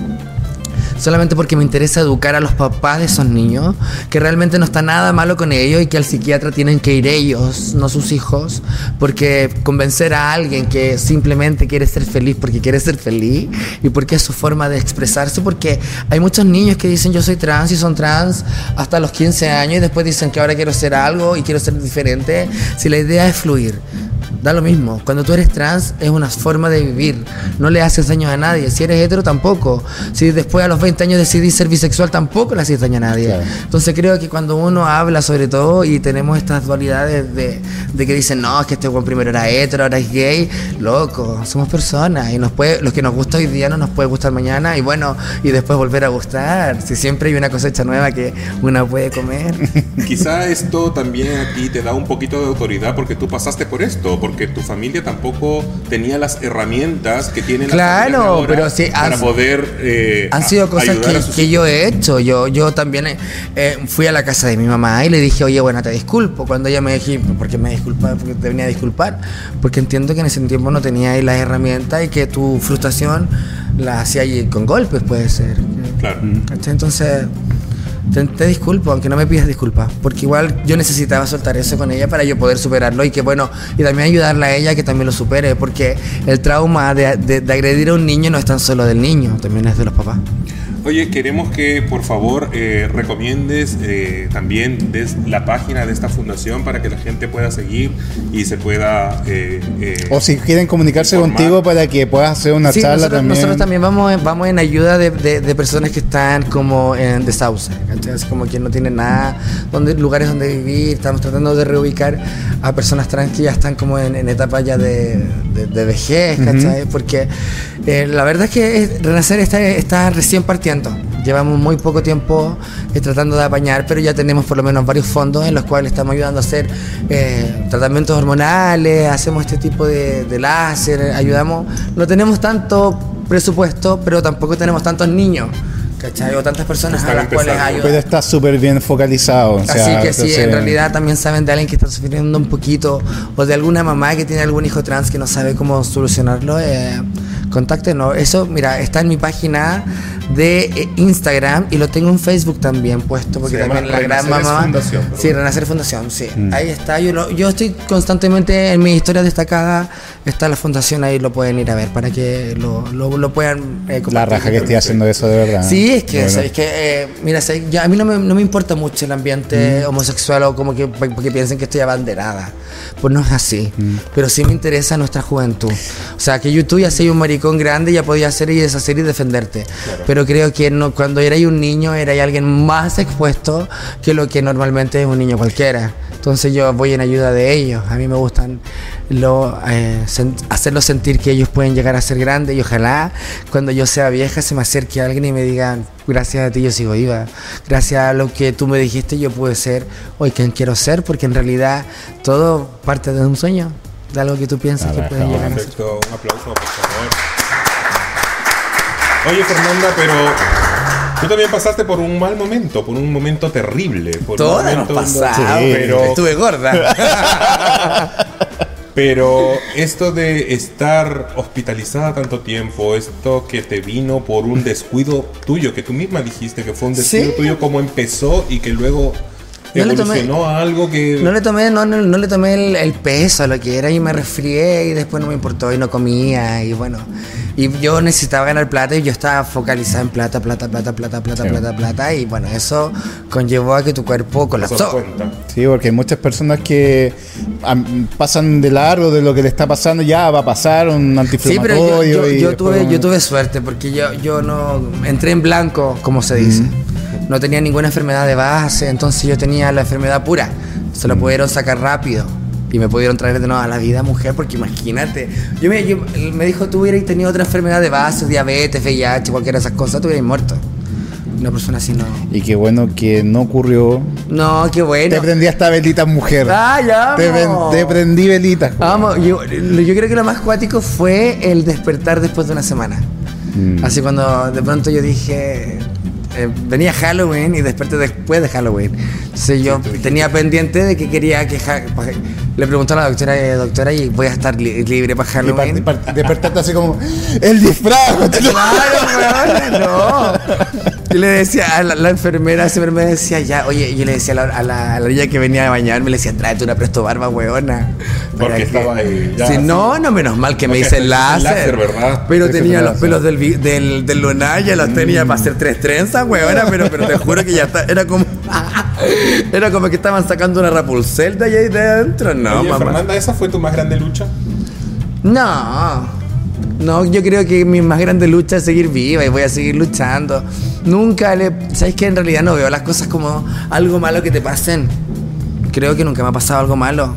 [SPEAKER 2] solamente porque me interesa educar a los papás de esos niños, que realmente no está nada malo con ellos y que al psiquiatra tienen que ir ellos, no sus hijos, porque convencer a alguien que simplemente quiere ser feliz porque quiere ser feliz y porque es su forma de expresarse, porque hay muchos niños que dicen yo soy trans y son trans hasta los 15 años y después dicen que ahora quiero ser algo y quiero ser diferente, si la idea es fluir. Da lo mismo. Cuando tú eres trans es una forma de vivir. No le haces daño a nadie. Si eres hetero tampoco. Si después a los 20 años decidís ser bisexual tampoco le haces daño a nadie.
[SPEAKER 3] Claro.
[SPEAKER 2] Entonces creo que cuando uno habla sobre todo y tenemos estas dualidades de, de que dicen, no, es que este buen primero era hetero, ahora es gay, loco, somos personas y nos puede, lo que nos gusta hoy día no nos puede gustar mañana y bueno, y después volver a gustar. Si siempre hay una cosecha nueva que uno puede comer. <laughs>
[SPEAKER 1] Quizá esto también a ti te da un poquito de autoridad porque tú pasaste por esto, porque tu familia tampoco tenía las herramientas que tienen las
[SPEAKER 2] Claro, pero sí,
[SPEAKER 1] para
[SPEAKER 2] han-
[SPEAKER 1] poder eh,
[SPEAKER 2] Han sido cosas que, yo he hecho. Yo, yo también eh, eh, fui a la casa de mi mamá y le dije, oye, bueno, te disculpo. Cuando ella me dije, ¿por qué me disculpa? Porque te venía a disculpar. Porque entiendo que en ese tiempo no tenía ahí las herramientas y que tu frustración la hacía ahí con golpes, puede ser.
[SPEAKER 1] Claro.
[SPEAKER 2] Entonces, te, te disculpo, aunque no me pidas disculpas, porque igual yo necesitaba soltar eso con ella para yo poder superarlo y que bueno, y también ayudarla a ella que también lo supere, porque el trauma de, de- de agredir a un niño no es tan solo del niño, también es de los papás.
[SPEAKER 1] Oye, queremos que por favor eh, recomiendes eh, también des la página de esta fundación para que la gente pueda seguir y se pueda... eh, eh,
[SPEAKER 3] O si quieren comunicarse
[SPEAKER 1] Informar.
[SPEAKER 3] contigo para que puedas hacer una
[SPEAKER 2] Sí,
[SPEAKER 3] charla
[SPEAKER 2] nosotros,
[SPEAKER 3] también.
[SPEAKER 2] nosotros también vamos en, vamos en ayuda de, de- de personas que están como en desahucio, ¿cachai? Así como que no tienen nada, donde, lugares donde vivir. Estamos tratando de reubicar a personas trans que ya están como en, en etapa ya de, de- de vejez, ¿cachai? Porque eh, la verdad es que Renacer está, está recién partiendo. Llevamos muy poco tiempo eh, tratando de apañar, pero ya tenemos por lo menos varios fondos en los cuales estamos ayudando a hacer eh, tratamientos hormonales, hacemos este tipo de, de láser, ayudamos. No tenemos tanto presupuesto, pero tampoco tenemos tantos niños, ¿cachai? O tantas personas a las cuales ayudar.
[SPEAKER 3] Pero está súper bien focalizado. o sea,
[SPEAKER 2] Así que sí,
[SPEAKER 3] entonces-
[SPEAKER 2] en realidad también saben de alguien que está sufriendo un poquito o de alguna mamá que tiene algún hijo trans que no sabe cómo solucionarlo, eh, contáctenos. Eso, mira, está en mi página de eh, Instagram y lo tengo en Facebook también puesto porque
[SPEAKER 1] Se llama
[SPEAKER 2] también la gran mamá.
[SPEAKER 1] Fundación,
[SPEAKER 2] sí, Renacer Fundación, sí.
[SPEAKER 3] Mm.
[SPEAKER 2] Ahí está. Yo, lo- yo estoy constantemente en mis historias destacadas. Está la fundación ahí, lo pueden ir a ver para que lo, lo, lo puedan eh,
[SPEAKER 3] La raja que esté haciendo eso de verdad.
[SPEAKER 2] Sí, es que,
[SPEAKER 3] Bueno.
[SPEAKER 2] ¿sabes que eh, mira, ¿sabes? Ya a mí no me, no me importa mucho el ambiente
[SPEAKER 3] Mm.
[SPEAKER 2] homosexual o como que porque piensen que estoy abanderada. Pues no es así.
[SPEAKER 3] Mm.
[SPEAKER 2] Pero sí me interesa nuestra juventud. O sea, que yo tú ya soy un maricón grande, ya podía hacer y deshacer y defenderte. Pero creo que no, cuando erais un niño, erais alguien más expuesto que lo que normalmente es un niño cualquiera. Entonces yo voy en ayuda de ellos. A mí me gustan lo, eh, sen- hacerlos sentir que ellos pueden llegar a ser grandes y ojalá cuando yo sea vieja se me acerque alguien y me diga, gracias a ti yo sigo viva. Gracias a lo que tú me dijiste yo pude ser hoy quien quiero ser porque en realidad todo parte de un sueño, de algo que tú piensas que
[SPEAKER 3] Ajá,
[SPEAKER 2] puedes llegar a ser.
[SPEAKER 1] Un aplauso, por favor. Oye, Fernanda, pero tú también pasaste por un mal momento, por un momento terrible. Por un momento
[SPEAKER 3] Sí.
[SPEAKER 1] pero,
[SPEAKER 2] estuve gorda. <laughs>
[SPEAKER 1] pero esto de estar hospitalizada tanto tiempo, esto que te vino por un descuido tuyo, que tú misma dijiste que fue un descuido
[SPEAKER 2] Sí.
[SPEAKER 1] tuyo, cómo empezó y que luego
[SPEAKER 2] No le tomé-
[SPEAKER 1] evolucionó a algo que...
[SPEAKER 2] No le tomé, no, no, no le tomé el, el peso a lo que era y me resfrié y después no me importó y no comía y bueno. Y yo necesitaba ganar plata y yo estaba focalizada en plata, plata, plata, plata, plata,
[SPEAKER 3] Sí.
[SPEAKER 2] plata, plata y bueno, eso conllevó a que tu cuerpo colapsó.
[SPEAKER 3] Sí, porque hay muchas personas que pasan de largo de lo que le está pasando, ya va a pasar un
[SPEAKER 2] Sí, pero
[SPEAKER 3] antiinflamatorio.
[SPEAKER 2] yo, yo-
[SPEAKER 3] y
[SPEAKER 2] yo tuve,
[SPEAKER 3] un-
[SPEAKER 2] yo tuve suerte porque yo, yo no entré en blanco, como se dice. No tenía ninguna enfermedad de base, entonces yo tenía la enfermedad pura. Se lo pudieron sacar rápido. Y me pudieron traer de nuevo a la vida, mujer, porque imagínate. Yo me, yo- me dijo, tú hubieras tenido otra enfermedad de base, diabetes, VIH, cualquiera de esas cosas, tú hubieras muerto. Una persona así no.
[SPEAKER 3] Y qué bueno que no ocurrió.
[SPEAKER 2] No, qué bueno.
[SPEAKER 3] Te prendí hasta velitas, mujer.
[SPEAKER 2] Ah, ya,
[SPEAKER 3] Te, te prendí velitas.
[SPEAKER 2] Vamos, yo, yo creo que lo más cuático fue el despertar después de una semana.
[SPEAKER 3] Mm.
[SPEAKER 2] Así cuando de pronto yo dije, eh, venía Halloween y desperté después de Halloween. Entonces yo tenía pendiente de que quería que... Ja- Le pregunté a la doctora, eh, doctora, y voy a estar li- libre para
[SPEAKER 3] Y
[SPEAKER 2] Halloween.
[SPEAKER 3] despertaste así como, ¡el disfraz!
[SPEAKER 2] Claro, no. Yo le decía a la, la enfermera, siempre me decía, ya, oye, yo le decía a la, a la, a la niña que venía a bañarme, le decía, tráete una presto barba, weona.
[SPEAKER 1] Porque
[SPEAKER 2] que-
[SPEAKER 1] estaba ahí, ya,
[SPEAKER 2] Sí,
[SPEAKER 1] así.
[SPEAKER 2] no, no, menos mal que me hice el
[SPEAKER 1] el
[SPEAKER 2] láser.
[SPEAKER 1] láser, ¿verdad?
[SPEAKER 2] Pero tenía los pelos del, del, del lunar, ya los tenía para hacer tres trenzas, weona, pero, pero te juro que ya está, era como, <laughs> era como que estaban sacando una Rapunzel de ahí de adentro, no,
[SPEAKER 1] Oye,
[SPEAKER 2] mamá.
[SPEAKER 1] Fernanda, ¿esa fue tu más grande lucha?
[SPEAKER 2] No, no, yo creo que mi más grande lucha es seguir viva y voy a seguir luchando. Nunca le. ¿Sabes que En realidad no veo las cosas como algo malo que te pasen. Creo que nunca me ha pasado algo malo.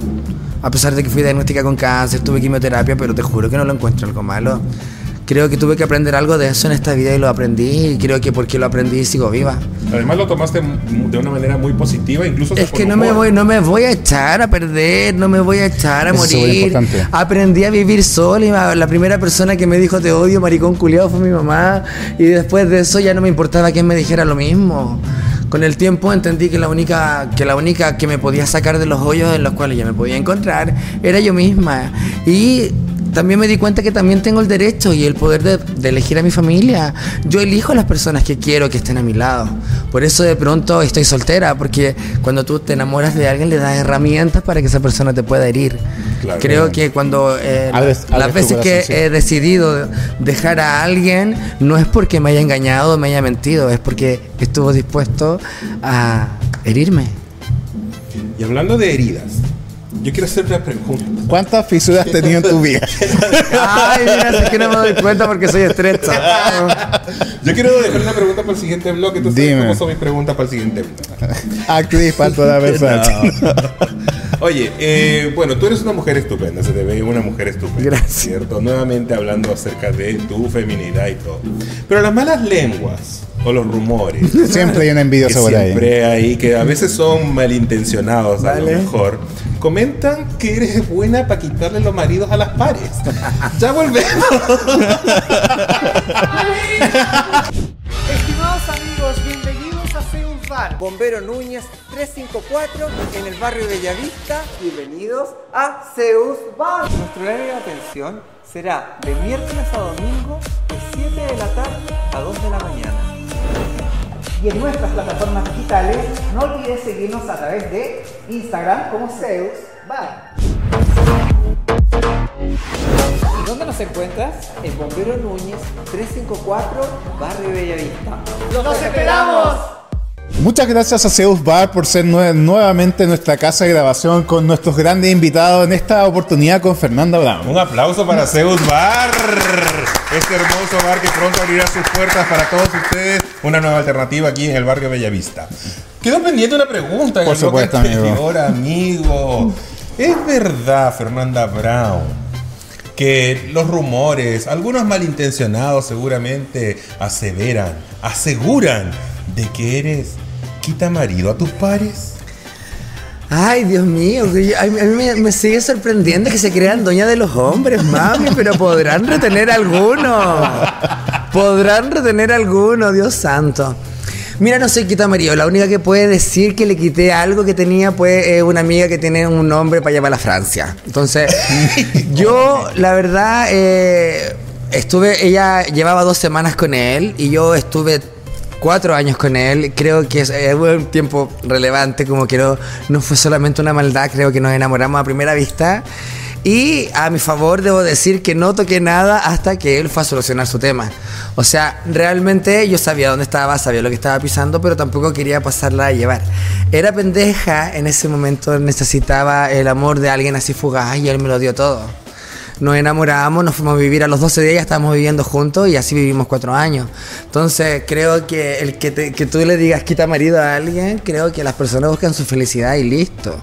[SPEAKER 2] A pesar de que fui diagnosticada con cáncer, tuve quimioterapia, pero te juro que no lo encuentro algo malo. Creo que tuve que aprender algo de eso en esta vida y lo aprendí. Y creo que porque lo aprendí sigo viva.
[SPEAKER 1] Además lo tomaste de una manera muy positiva, incluso
[SPEAKER 2] Es
[SPEAKER 1] con
[SPEAKER 2] que no me voy, no me voy a echar a perder, no me voy a echar a
[SPEAKER 3] Eso es súper
[SPEAKER 2] morir.
[SPEAKER 3] importante.
[SPEAKER 2] Aprendí a vivir sola y la primera persona que me dijo te odio, maricón culiado, fue mi mamá. Y después de eso ya no me importaba quién me dijera lo mismo. Con el tiempo entendí que la única que la única que me podía sacar de los hoyos en los cuales yo me podía encontrar era yo misma. Y también me di cuenta que también tengo el derecho y el poder de, de elegir a mi familia. Yo elijo a las personas que quiero que estén a mi lado. Por eso de pronto estoy soltera, porque cuando tú te enamoras de alguien le das herramientas para que esa persona te pueda herir.
[SPEAKER 1] Claro.
[SPEAKER 2] Creo que cuando eh,
[SPEAKER 3] Abres-
[SPEAKER 2] las
[SPEAKER 3] abres tu
[SPEAKER 2] veces que
[SPEAKER 3] sí.
[SPEAKER 2] he decidido dejar a alguien no es porque me haya engañado o me haya mentido, es porque estuvo dispuesto a herirme.
[SPEAKER 1] Y hablando de heridas, yo quiero hacer una pregunta.
[SPEAKER 3] ¿Cuántas fisuras has tenido en tu vida?
[SPEAKER 2] Ay, mira, es que no me doy cuenta porque soy estrecha.
[SPEAKER 1] Yo quiero dejar una pregunta para el siguiente bloque. Tú sabes
[SPEAKER 3] Dime.
[SPEAKER 1] cómo son mis preguntas para el siguiente bloque.
[SPEAKER 3] Actriz para toda persona.
[SPEAKER 1] Oye, eh, bueno, tú eres una mujer estupenda, se te ve una mujer estupenda.
[SPEAKER 2] Gracias.
[SPEAKER 1] ¿Cierto? Nuevamente hablando acerca de tu feminidad y todo. Pero las malas lenguas o los rumores. <laughs>
[SPEAKER 3] Siempre hay un
[SPEAKER 1] que
[SPEAKER 3] envidioso por ahí.
[SPEAKER 1] siempre hay, que a veces son malintencionados a lo mejor. Comentan que eres buena para quitarle los maridos a las pares. ya volvemos. <laughs>
[SPEAKER 7] Estimados amigos, bienvenidos a Zeus Bar. Bombero Núñez 354 en el barrio Bellavista. Bienvenidos a Zeus Bar. Nuestro horario de atención será de miércoles a domingo de 7 de la tarde a 2 de la mañana. Y en nuestras plataformas digitales, no olvides seguirnos a través de Instagram como Zeus Bar. ¿Y dónde nos encuentras? En Bombero Núñez 354, Barrio Bellavista. ¡Los esperamos!
[SPEAKER 3] Muchas gracias a Zeus Bar por ser nue- nuevamente nuestra casa de grabación con nuestros grandes invitados en esta oportunidad con Fernanda Brown.
[SPEAKER 1] Un aplauso para Zeus Bar. Este hermoso bar que pronto abrirá sus puertas para todos ustedes. Una nueva alternativa aquí en el barrio Bellavista. Quedó pendiente una pregunta en
[SPEAKER 3] Por
[SPEAKER 1] el
[SPEAKER 3] supuesto, amigo.
[SPEAKER 1] anterior, amigo. ¿Es verdad, Fernanda Brown, que los rumores, algunos malintencionados seguramente, aseveran, aseguran de que eres quita marido a tus pares?
[SPEAKER 2] Ay, Dios mío, a mí, me, me sigue sorprendiendo que se crean dueñas de los hombres, mami, pero podrán retener alguno. Podrán retener alguno, Dios santo. Mira, no soy quita marido, la única que puede decir que le quité algo que tenía pues eh, una amiga que tiene un nombre para llamar a Francia. Entonces, <laughs> yo, la verdad, eh, estuve, ella llevaba dos semanas con él y yo estuve cuatro años con él. Creo que es eh, un tiempo relevante, como que no, no fue solamente una maldad, creo que nos enamoramos a primera vista. Y a mi favor debo decir que no toqué nada hasta que él fue a solucionar su tema. O sea, realmente yo sabía dónde estaba, sabía lo que estaba pisando, pero tampoco quería pasarla a llevar. Era pendeja, en ese momento necesitaba el amor de alguien así fugaz y él me lo dio todo. Nos enamoramos, nos fuimos a vivir a los 12 días, estábamos viviendo juntos y así vivimos cuatro años. Entonces creo que el que, que tú le digas quita marido a alguien, creo que las personas buscan su felicidad y listo.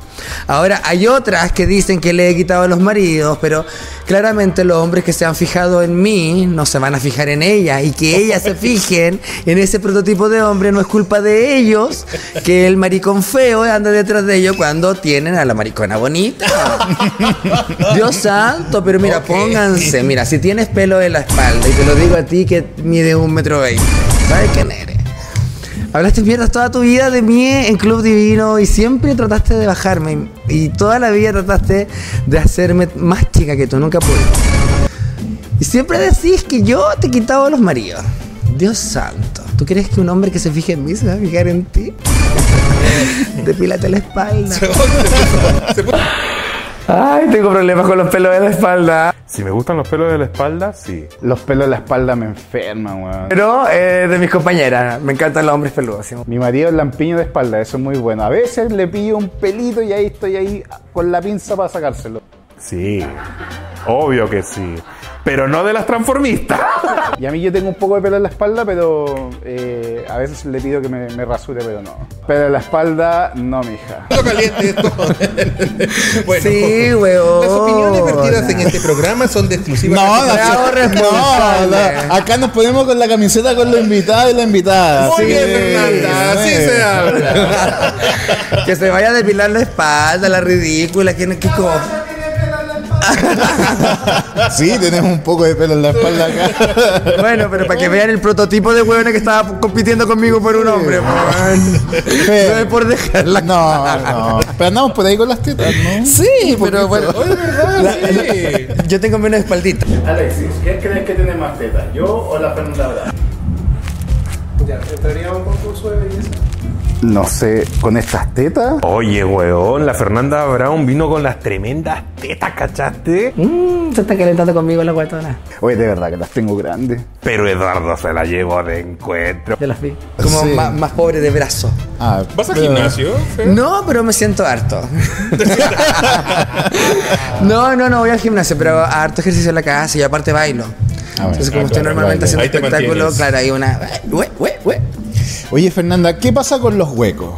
[SPEAKER 2] Ahora, hay otras que dicen que le he quitado los maridos, pero claramente los hombres que se han fijado en mí no se van a fijar en ella y que ellas se fijen en ese prototipo de hombre no es culpa de ellos que el maricón feo anda detrás de ellos cuando tienen a la maricona bonita. <laughs> Dios santo, pero mira, pónganse, mira, si tienes pelo en la espalda y te lo digo a ti que mide un metro veinte, ¿sabes quién eres? Hablaste mierda toda tu vida de mí en Club Divino y siempre trataste de bajarme y toda la vida trataste de hacerme más chica que tú, nunca pude. Y siempre decís que yo te he quitado los maridos. Dios santo, ¿tú crees que un hombre que se fije en mí se va a fijar en ti? <laughs> Depílate la espalda. Ay, tengo problemas con los pelos de la espalda.
[SPEAKER 4] Si me gustan los pelos de la espalda, sí.
[SPEAKER 3] Los pelos de la espalda me enferman, weón.
[SPEAKER 2] Pero eh, de mis compañeras, me encantan los hombres peludos. ¿sí?
[SPEAKER 3] Mi marido es lampiño de espalda, eso es muy bueno. A veces le pillo un pelito y ahí estoy ahí con la pinza para sacárselo.
[SPEAKER 4] Sí. Obvio que sí. Pero no de las transformistas.
[SPEAKER 3] Y a mí yo tengo un poco de pelo en la espalda, pero eh, a veces le pido que me, me rasure, pero no. Pelo en la espalda, no, mija.
[SPEAKER 1] Esto caliente esto. <laughs> bueno,
[SPEAKER 2] Sí, weón.
[SPEAKER 1] Las opiniones vertidas en este programa son de exclusiva.
[SPEAKER 3] No, no, no, acá nos ponemos con la camiseta con los invitados y la invitada.
[SPEAKER 1] Muy
[SPEAKER 3] Sí,
[SPEAKER 1] bien, Fernanda. Así
[SPEAKER 3] sí.
[SPEAKER 1] se habla. <laughs>
[SPEAKER 2] Que se vaya a depilar la espalda, la ridícula, que, que co- <laughs>
[SPEAKER 3] Sí, tenemos un poco de pelo en la espalda acá. <laughs>
[SPEAKER 2] Bueno, pero para que vean el prototipo de huevona que estaba compitiendo conmigo por un hombre. No es por dejarla.
[SPEAKER 3] No, no. Pero andamos por ahí con las tetas, ¿no?
[SPEAKER 2] Sí, pero bueno.
[SPEAKER 1] Oye, ¿verdad? Sí.
[SPEAKER 2] Yo tengo menos espaldita.
[SPEAKER 3] Alexis, ¿quién crees que tiene más tetas? ¿Yo o la Fernanda Bravo?
[SPEAKER 6] ¿Entraría a un concurso de belleza?
[SPEAKER 3] No sé, ¿con estas tetas?
[SPEAKER 4] Oye, weón, la Fernanda Brown vino con las tremendas tetas, ¿cachaste?
[SPEAKER 2] Mmm, se está calentando conmigo la guatona.
[SPEAKER 3] Oye, de verdad que las tengo grandes.
[SPEAKER 4] Pero Eduardo se la llevó de encuentro.
[SPEAKER 2] Ya las vi. Como
[SPEAKER 3] Sí.
[SPEAKER 2] más, más pobre de brazo.
[SPEAKER 3] Ah,
[SPEAKER 1] ¿Vas al gimnasio? Fer?
[SPEAKER 2] No, pero me siento harto. <laughs> no, no, no voy al gimnasio, pero harto ejercicio en la casa y aparte bailo.
[SPEAKER 3] bueno.
[SPEAKER 2] Entonces, como
[SPEAKER 1] Ah,
[SPEAKER 2] estoy
[SPEAKER 1] claro,
[SPEAKER 2] normalmente haciendo espectáculo,
[SPEAKER 1] mantienes.
[SPEAKER 2] claro, hay una. Ue.
[SPEAKER 3] Oye, Fernanda, ¿qué pasa con los huecos?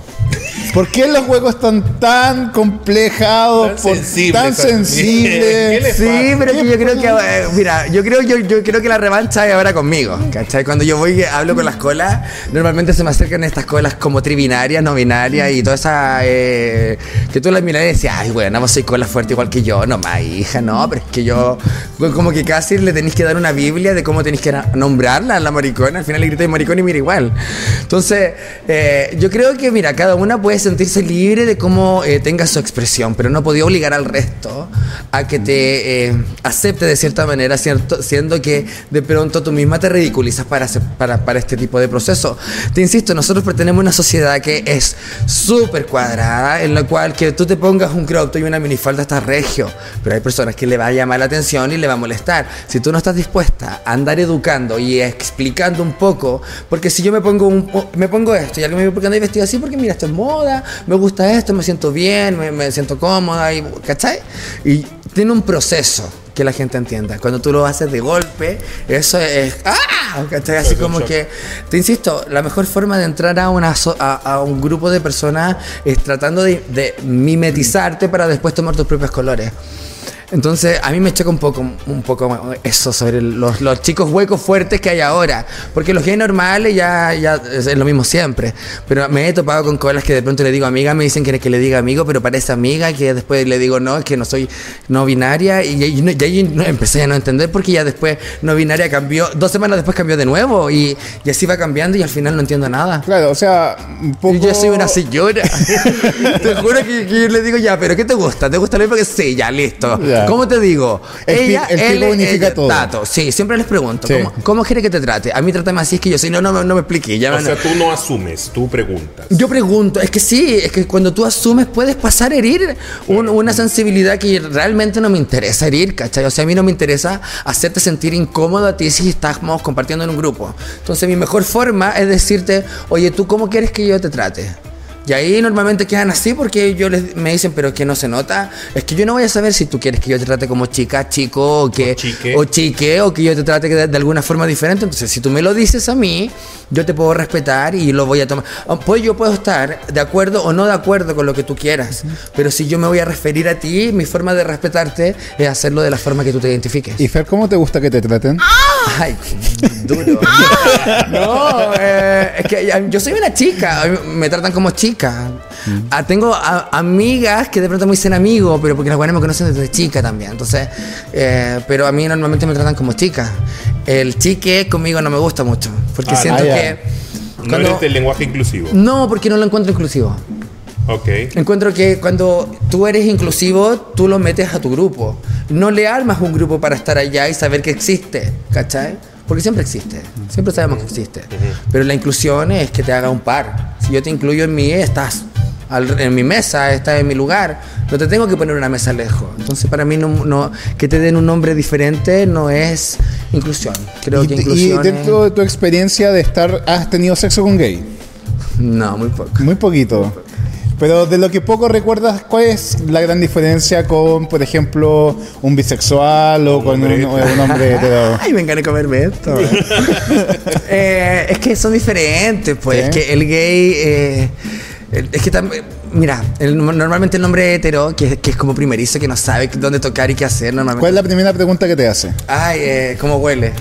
[SPEAKER 3] <laughs> ¿Por qué los huecos están tan complejados?
[SPEAKER 1] Tan
[SPEAKER 3] por-
[SPEAKER 1] sensibles,
[SPEAKER 3] tan <laughs>
[SPEAKER 1] ¿Qué le
[SPEAKER 3] sensibles?
[SPEAKER 2] Sí, pero que
[SPEAKER 3] ¿Qué
[SPEAKER 2] yo creo que, eh, mira, yo creo, yo, yo creo que la revancha es ahora conmigo, ¿cachai? Cuando yo voy hablo con las colas, normalmente se me acercan estas colas como tribinarias, no binarias y toda esa, eh, que tú las miras y decías, ay, bueno, vos soy cola fuerte igual que yo, no más, hija, no, pero es que yo, como que casi le tenéis que dar una biblia de cómo tenéis que nombrarla a la maricona, al final le gritáis maricón y mira igual. Entonces, eh, yo creo que, mira, cada una puede sentirse libre de cómo eh, tenga su expresión, pero no podía obligar al resto a que te eh, acepte de cierta manera, cierto, siendo que de pronto tú misma te ridiculizas para, para, para este tipo de proceso. Te insisto, nosotros pertenecemos a una sociedad que es súper cuadrada, en la cual que tú te pongas un crop top y una minifalda está regio, pero hay personas que le va a llamar la atención y le va a molestar. Si tú no estás dispuesta a andar educando y explicando un poco, porque si yo me pongo un, me pongo esto y alguien me dice, ¿por qué andáis vestido así? Porque mira, esto es moda, me gusta esto, me siento bien, me, me siento cómoda, y, ¿cachai? Y tiene un proceso que la gente entienda. Cuando tú lo haces de golpe, eso es... ¡Ah! ¿cachai? Así como que, te insisto, la mejor forma de entrar a, una so- a, a un grupo de personas es tratando de, de mimetizarte para después tomar tus propios colores. Entonces, a mí me choca un poco, un poco eso sobre los, los chicos huecos fuertes que hay ahora. Porque los gays normales ya, ya es lo mismo siempre. Pero me he topado con colas que de pronto le digo amiga, me dicen que, que le diga amigo, pero parece amiga, que después le digo no, es que no soy no binaria. Y, y, y ahí no- empecé a no entender porque ya después no binaria cambió, dos semanas después cambió de nuevo. Y, y así va cambiando y al final no entiendo nada.
[SPEAKER 3] Claro, o sea, un poco...
[SPEAKER 2] Y yo soy una señora. <laughs> te juro que, que yo le digo ya, pero ¿qué te gusta? ¿Te gusta lo mismo que sí? Ya, listo.
[SPEAKER 3] Ya.
[SPEAKER 2] ¿Cómo te digo?
[SPEAKER 3] El pi- el pico
[SPEAKER 2] él,
[SPEAKER 3] unifica
[SPEAKER 2] ella,
[SPEAKER 3] todo.
[SPEAKER 2] Tato. Sí, siempre les pregunto,
[SPEAKER 3] Sí.
[SPEAKER 2] ¿cómo, ¿cómo quiere que te trate? A mí trátame así, es que yo soy, no, no, no me expliqué. Ya,
[SPEAKER 1] O sea, tú no asumes, tú preguntas.
[SPEAKER 2] Yo pregunto, es que sí, es que cuando tú asumes puedes pasar a herir un- una sensibilidad que realmente no me interesa herir, ¿cachai? O sea, a mí no me interesa hacerte sentir incómodo a ti si estamos compartiendo en un grupo. Entonces mi mejor forma es decirte, oye, ¿tú cómo quieres que yo te trate? Y ahí normalmente quedan así porque yo les, me dicen, pero que no se nota. Es que yo no voy a saber si tú quieres que yo te trate como chica, chico, o que
[SPEAKER 1] O chique.
[SPEAKER 2] o chique, o que yo te trate de, de alguna forma diferente. Entonces, si tú me lo dices a mí, yo te puedo respetar y lo voy a tomar. Ah, Pues yo puedo estar de acuerdo o no de acuerdo con lo que tú quieras. Pero si yo me voy a referir a ti, mi forma de respetarte es hacerlo de la forma que tú te identifiques.
[SPEAKER 3] ¿Y Fer, cómo te gusta que te traten?
[SPEAKER 2] Ay, duro. <laughs> no, eh, es que yo soy una chica, me tratan como chica. Ah, tengo a- amigas que de pronto me dicen amigo, pero porque las buenas me conocen desde chica también. Entonces, eh, pero a mí normalmente me tratan como chica. El chique conmigo no me gusta mucho, porque
[SPEAKER 1] Ah,
[SPEAKER 2] siento
[SPEAKER 3] ah,
[SPEAKER 2] que...
[SPEAKER 1] No
[SPEAKER 2] cuando-
[SPEAKER 1] eres del lenguaje inclusivo.
[SPEAKER 2] no, porque no lo encuentro inclusivo.
[SPEAKER 1] Ok.
[SPEAKER 2] Encuentro que cuando tú eres inclusivo, tú lo metes a tu grupo. No le armas un grupo para estar allá y saber que existe, ¿cachai? Porque siempre existe, siempre sabemos que existe. Pero la inclusión es que te haga un par. Si yo te incluyo en mí, estás en mi mesa, estás en mi lugar. No te tengo que poner una mesa lejos. Entonces, para mí, no, no- que te den un nombre diferente no es inclusión. Creo
[SPEAKER 3] y,
[SPEAKER 2] que
[SPEAKER 3] y
[SPEAKER 2] inclusión
[SPEAKER 3] dentro
[SPEAKER 2] es-
[SPEAKER 3] de tu experiencia de estar, ¿has tenido sexo con gay?
[SPEAKER 2] No, muy poco.
[SPEAKER 3] Muy poquito. Pero de lo que poco recuerdas, ¿cuál es la gran diferencia con, por ejemplo, un bisexual o con un,
[SPEAKER 1] hombre
[SPEAKER 3] un hombre hetero? <laughs>
[SPEAKER 2] Ay, me encanta comerme esto. <laughs> Eh, es que son diferentes, pues.
[SPEAKER 3] Sí.
[SPEAKER 2] Es que el gay. eh, es que también. Mira, el- normalmente el nombre hetero, que, que es como primerizo, que no sabe dónde tocar y qué hacer, normalmente.
[SPEAKER 3] ¿Cuál es la primera pregunta que te hace?
[SPEAKER 2] Ay, eh, ¿cómo huele?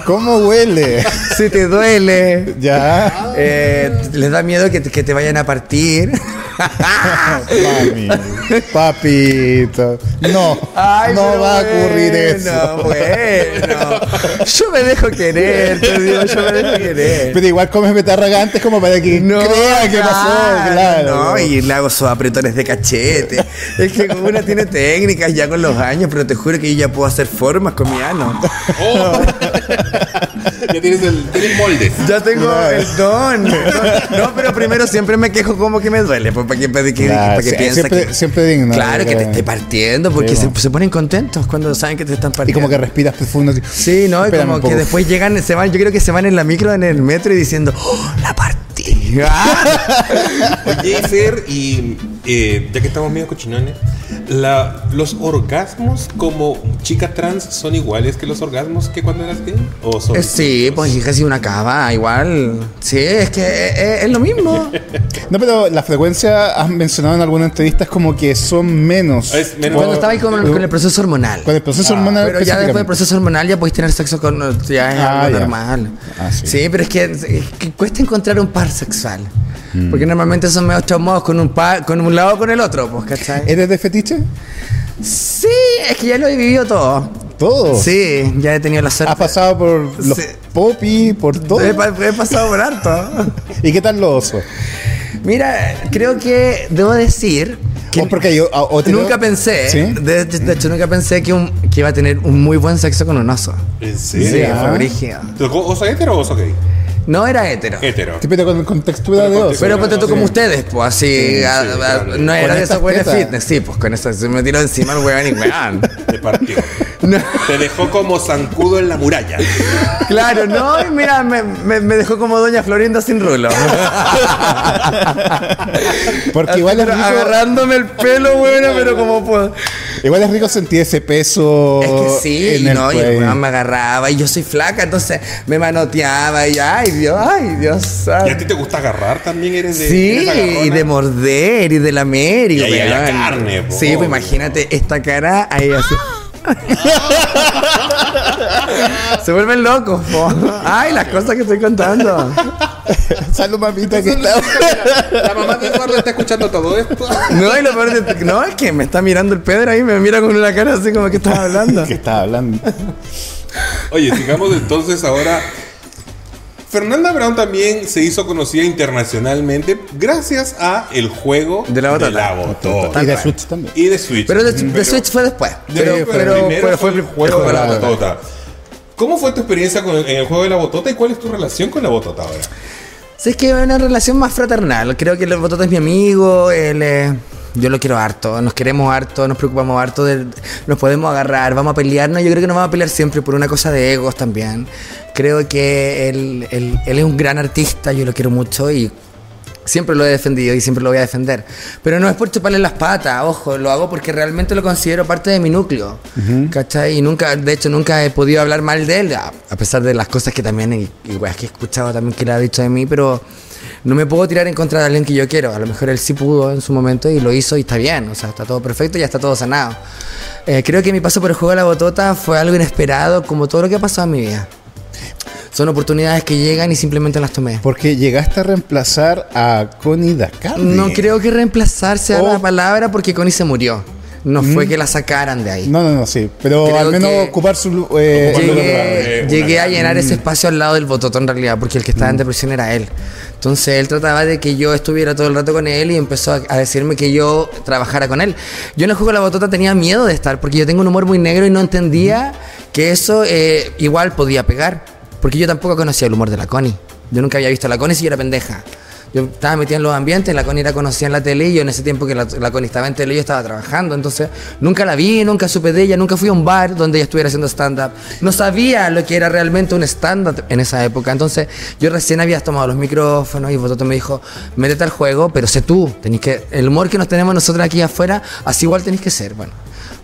[SPEAKER 2] <laughs>
[SPEAKER 3] ¿Cómo huele?
[SPEAKER 2] si te duele.
[SPEAKER 3] ya.
[SPEAKER 2] Eh, les da miedo que te, que te vayan a partir.
[SPEAKER 3] Mami, <laughs> papito. No,
[SPEAKER 2] Ay,
[SPEAKER 3] no va a ocurrir
[SPEAKER 2] bueno,
[SPEAKER 3] eso.
[SPEAKER 2] Bueno, yo me dejo querer, te digo, yo me dejo querer.
[SPEAKER 3] Pero igual comes betarraga antes como para que crea que pasó, claro.
[SPEAKER 2] No, y le hago sus apretones de cachete. es que una tiene técnicas ya con los años, pero te juro que yo ya puedo hacer formas con mi ano.
[SPEAKER 1] Oh. <laughs> ya tienes el, tienes moldes.
[SPEAKER 2] Ya tengo el don. No, pero primero siempre me quejo como que me duele, pues para que, para que,
[SPEAKER 3] Claro,
[SPEAKER 2] para que
[SPEAKER 3] sí,
[SPEAKER 2] piensa
[SPEAKER 3] siempre-
[SPEAKER 2] que...
[SPEAKER 3] siempre digno,
[SPEAKER 2] Claro, que te esté partiendo, porque
[SPEAKER 3] Sí,
[SPEAKER 2] se, ponen contentos cuando saben que te están
[SPEAKER 3] Y
[SPEAKER 2] partiendo.
[SPEAKER 3] como que respiras profundo. así.
[SPEAKER 2] Sí, ¿no? Y como que después llegan, se van, yo creo que se van en la micro, en el metro y diciendo, ¡Oh, la partí! <laughs>
[SPEAKER 1] Oye, Fer, y eh, ya que estamos medio cochinones, la, ¿los orgasmos como chica trans son iguales que los orgasmos que cuando eras gay? ¿O son
[SPEAKER 2] Eh, sí, pues hija, si una cava, igual. Sí, es que es, es lo mismo. <laughs>
[SPEAKER 3] No, pero la frecuencia has mencionado en algunas entrevistas como que son menos.
[SPEAKER 1] Es menos.
[SPEAKER 2] Cuando estaba ahí con, con el proceso hormonal.
[SPEAKER 3] Con el proceso hormonal.
[SPEAKER 2] Pero ya después del proceso hormonal ya podéis tener sexo con... Ya es
[SPEAKER 3] Ah,
[SPEAKER 2] algo
[SPEAKER 3] ya.
[SPEAKER 2] normal.
[SPEAKER 3] Ah, sí.
[SPEAKER 2] sí. pero es que, es que cuesta encontrar un par sexual.
[SPEAKER 3] Mm.
[SPEAKER 2] Porque normalmente son medio traumados con un par, con un lado o con el otro, pues, ¿cachai?
[SPEAKER 3] ¿Eres de fetiche?
[SPEAKER 2] Sí, es que ya lo he vivido todo.
[SPEAKER 3] Todo.
[SPEAKER 2] Sí, ya he tenido la suerte.
[SPEAKER 3] Has pasado por los
[SPEAKER 2] Sí.
[SPEAKER 3] popis, por todo.
[SPEAKER 2] He, pa- he pasado por harto.
[SPEAKER 3] ¿Y qué tal los osos?
[SPEAKER 2] Mira, creo que debo decir que
[SPEAKER 3] Vos porque yo, a- otro-
[SPEAKER 2] nunca pensé,
[SPEAKER 3] ¿Sí?
[SPEAKER 2] de, de hecho nunca pensé que, un- que iba a tener un muy buen sexo con un oso.
[SPEAKER 1] ¿En
[SPEAKER 2] Sí,
[SPEAKER 1] serio?
[SPEAKER 3] Ah.
[SPEAKER 2] fue brígido.
[SPEAKER 1] ¿Te tocó oso hetero o oso gay?
[SPEAKER 2] No era hetero.
[SPEAKER 1] Hetero.
[SPEAKER 3] Sí, pero con, con textura
[SPEAKER 1] Pero
[SPEAKER 3] de
[SPEAKER 1] con
[SPEAKER 3] oso.
[SPEAKER 2] Pero ponte tú
[SPEAKER 3] Sí.
[SPEAKER 2] como ustedes, pues así, a- a-
[SPEAKER 1] claro.
[SPEAKER 2] no era de esos buenos fitness, sí, pues con eso se me tiró encima el weón y weón. <laughs>
[SPEAKER 1] Te partió. <laughs>
[SPEAKER 2] No.
[SPEAKER 1] Te dejó como zancudo en la muralla. <laughs>
[SPEAKER 2] Claro, no, y mira, me, me- me dejó como Doña Florinda sin rulo.
[SPEAKER 3] Porque
[SPEAKER 2] Así,
[SPEAKER 3] igual es, rico,
[SPEAKER 2] agarrándome el pelo, bueno, pero como puedo.
[SPEAKER 3] Igual es rico sentir ese peso.
[SPEAKER 2] Es que sí,
[SPEAKER 3] en
[SPEAKER 2] y
[SPEAKER 3] el
[SPEAKER 2] no, y el weón me agarraba y yo soy flaca, entonces me manoteaba y ay Dios, ay Dios
[SPEAKER 1] ¿Y a ti te gusta agarrar también? ¿Eres de
[SPEAKER 2] Sí,
[SPEAKER 1] eres
[SPEAKER 2] y de morder y de lamer y,
[SPEAKER 1] Y ahí había
[SPEAKER 2] weón.
[SPEAKER 1] carne, po.
[SPEAKER 2] Sí, pues imagínate esta cara ahí así. <laughs> Se vuelven locos, po. Ay, las cosas que estoy contando. <laughs>
[SPEAKER 3] Salud, mamita, que está.
[SPEAKER 1] La mamá de Eduardo está escuchando todo esto. <laughs>
[SPEAKER 2] No, y lo peor de- no, es que me está mirando el Pedro ahí, me mira con una cara así como que estás hablando. <laughs>
[SPEAKER 3] que está hablando.
[SPEAKER 1] Oye, sigamos entonces ahora. Fernanda Brown también se hizo conocida internacionalmente gracias a el juego
[SPEAKER 2] De la botota.
[SPEAKER 1] la botota.
[SPEAKER 3] Y de Switch también.
[SPEAKER 1] Y de Switch.
[SPEAKER 2] Pero de, de Switch fue después.
[SPEAKER 1] De-
[SPEAKER 2] Pero,
[SPEAKER 1] pero
[SPEAKER 2] pero,
[SPEAKER 1] primero
[SPEAKER 2] pero fue el juego de la botota.
[SPEAKER 1] botota. ¿Cómo fue tu experiencia con el- en el juego de la botota y cuál es tu relación con la botota ahora?
[SPEAKER 2] Sí, es que es una relación más fraternal. Creo que el Botota es mi amigo, él, yo lo quiero harto, nos queremos harto, nos preocupamos harto, de- nos podemos agarrar, vamos a pelearnos. Yo creo que nos vamos a pelear siempre por una cosa de egos también. Creo que él, él- él es un gran artista, yo lo quiero mucho y Siempre lo he defendido y siempre lo voy a defender. Pero no es por chuparle las patas, ojo, lo hago porque realmente lo considero parte de mi núcleo. ¿Cachai? Y nunca, de hecho, nunca he podido hablar mal de él, a, a pesar de las cosas que también, y, y weas que he escuchado también que le ha dicho de mí, pero no me puedo tirar en contra de alguien que yo quiero. A lo mejor él sí pudo en su momento y lo hizo y está bien, o sea, está todo perfecto y ya está todo sanado. Eh, creo que mi paso por el juego de la botota fue algo inesperado, como todo lo que ha pasado en mi vida. Son oportunidades que llegan y simplemente las tomé.
[SPEAKER 3] Porque llegaste a reemplazar a Connie Dacardi.
[SPEAKER 2] No creo que reemplazar sea
[SPEAKER 3] Oh.
[SPEAKER 2] la palabra porque Connie se murió. No fue que la sacaran de ahí.
[SPEAKER 3] No, no, no, sí. Pero
[SPEAKER 2] Creo
[SPEAKER 3] al menos ocupar su. lu- eh,
[SPEAKER 1] Ocupar su lugar.
[SPEAKER 2] Llegué, llegué a llenar ese espacio al lado del bototo en realidad, porque el que estaba en depresión era él. Entonces él trataba de que yo estuviera todo el rato con él y empezó a, a decirme que yo trabajara con él. Yo en el juego de la botota tenía miedo de estar, porque yo tengo un humor muy negro y no entendía que eso eh, igual podía pegar. Porque yo tampoco conocía el humor de la Connie. Yo nunca había visto a la Connie si yo era pendeja. Yo estaba metida en los ambientes, la Connie era conocida en la tele y yo en ese tiempo que la, la Connie estaba en tele yo estaba trabajando. Entonces nunca la vi, nunca supe de ella, nunca fui a un bar donde ella estuviera haciendo stand-up. No sabía lo que era realmente un stand-up en esa época. Entonces yo recién había tomado los micrófonos y Bototo me dijo, métete al juego, pero sé tú. Tenés que, el humor que nos tenemos nosotros aquí afuera, así igual tenés que ser. Bueno.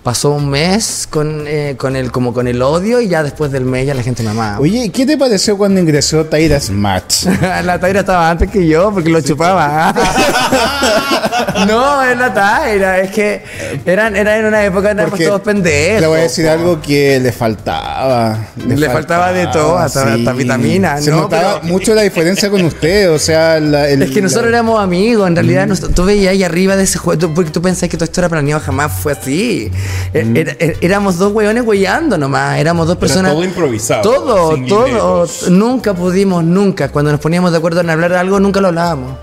[SPEAKER 2] Pasó un mes con, eh, con el, como con el odio y ya después del mes ya la gente me amaba.
[SPEAKER 3] Oye, ¿qué te pareció cuando ingresó Tyra Smash? <laughs>
[SPEAKER 2] la Taira estaba antes que yo porque lo chupaba. <laughs> no, es la Taira. Es que eran, era en una época éramos todos pendejos.
[SPEAKER 3] Le voy a decir algo que le faltaba.
[SPEAKER 2] Le faltaba de todo, hasta- hasta vitamina,
[SPEAKER 3] Se
[SPEAKER 2] ¿no?
[SPEAKER 3] notaba
[SPEAKER 2] Pero-
[SPEAKER 3] mucho la diferencia con usted, o sea, la- el-
[SPEAKER 2] Es que nosotros
[SPEAKER 3] la-
[SPEAKER 2] éramos amigos, en realidad nos- tú veías ahí arriba de ese juego, tú- porque tú pensás que todo esto era planeado, jamás fue así. Eh, era- era- éramos dos hueones huellando nomás, éramos dos personas.
[SPEAKER 1] todo improvisado,
[SPEAKER 2] Todo, todo. Nunca pudimos, nunca. Cuando nos poníamos de acuerdo en hablar de algo, nunca lo hablábamos.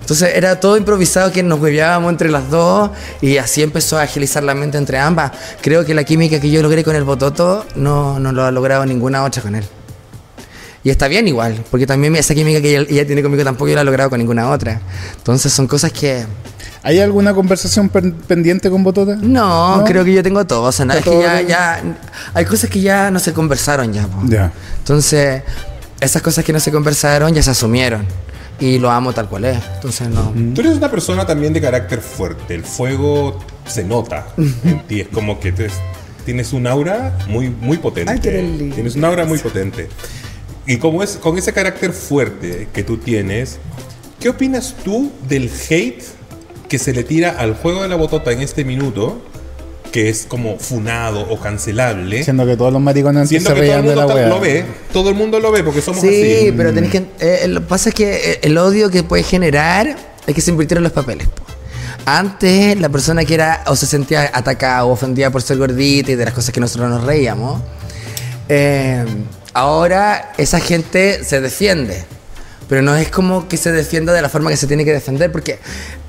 [SPEAKER 2] Entonces era todo improvisado que nos hueveábamos entre las dos y así empezó a agilizar la mente entre ambas. Creo que la química que yo logré con el Bototo no, no lo ha logrado ninguna otra con él. Y está bien igual, porque también esa química que ella, ella tiene conmigo tampoco yo la he logrado con ninguna otra. Entonces son cosas que...
[SPEAKER 3] ¿Hay alguna conversación pen- pendiente con Botota?
[SPEAKER 2] No,
[SPEAKER 3] ¿No?
[SPEAKER 2] creo que yo tengo todo. O sea, nada, es que ya. Hay cosas que ya no se conversaron ya. po.
[SPEAKER 3] Ya.
[SPEAKER 2] Entonces, esas cosas que no se conversaron ya se asumieron. Y lo amo tal cual es. Entonces, no...
[SPEAKER 1] Tú eres una persona también de carácter fuerte. El fuego se nota en ti. Es como que te- tienes un aura muy, muy potente.
[SPEAKER 2] Ay, qué
[SPEAKER 1] tienes un aura muy potente. Y como es, con ese carácter fuerte que tú tienes, ¿qué opinas tú del hate que se le tira al juego de la botota en este minuto? Que es como funado o cancelable.
[SPEAKER 3] Siendo que todos los maricones
[SPEAKER 1] Siendo
[SPEAKER 3] se
[SPEAKER 1] que todo el
[SPEAKER 3] de
[SPEAKER 1] mundo
[SPEAKER 3] la
[SPEAKER 1] lo ve. Todo el mundo lo ve porque somos
[SPEAKER 2] Sí,
[SPEAKER 1] así.
[SPEAKER 2] pero tenés que. eh, lo que pasa es que eh, el odio que puede generar es que se invirtieron los papeles. Antes, la persona que era o se sentía atacada o ofendida por ser gordita y de las cosas que nosotros nos reíamos, eh, ahora esa gente se defiende. Pero no es como que se defienda de la forma que se tiene que defender, porque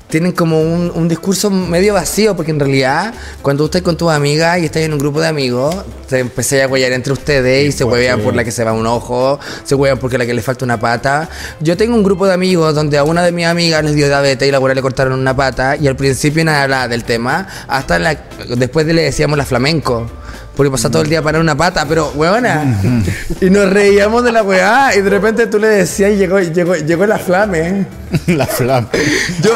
[SPEAKER 2] tienen como un, un discurso medio vacío, porque en realidad, cuando tú estás con tus amigas y estás en un grupo de amigos, te empecé a huellar entre ustedes y se huevean por la que se va un ojo, se huevean porque la que le falta una pata. Yo tengo un grupo de amigos donde a una de mis amigas les dio diabetes y la abuela le cortaron una pata, y al principio nadie hablaba del tema, hasta la- después le decíamos la flamenco. Porque pasaba todo el día para una pata, pero weona. <laughs> Y nos reíamos de la weá. Y de repente tú le decías y llegó, llegó, llegó la flame. <laughs>
[SPEAKER 3] la flama.
[SPEAKER 2] Yo,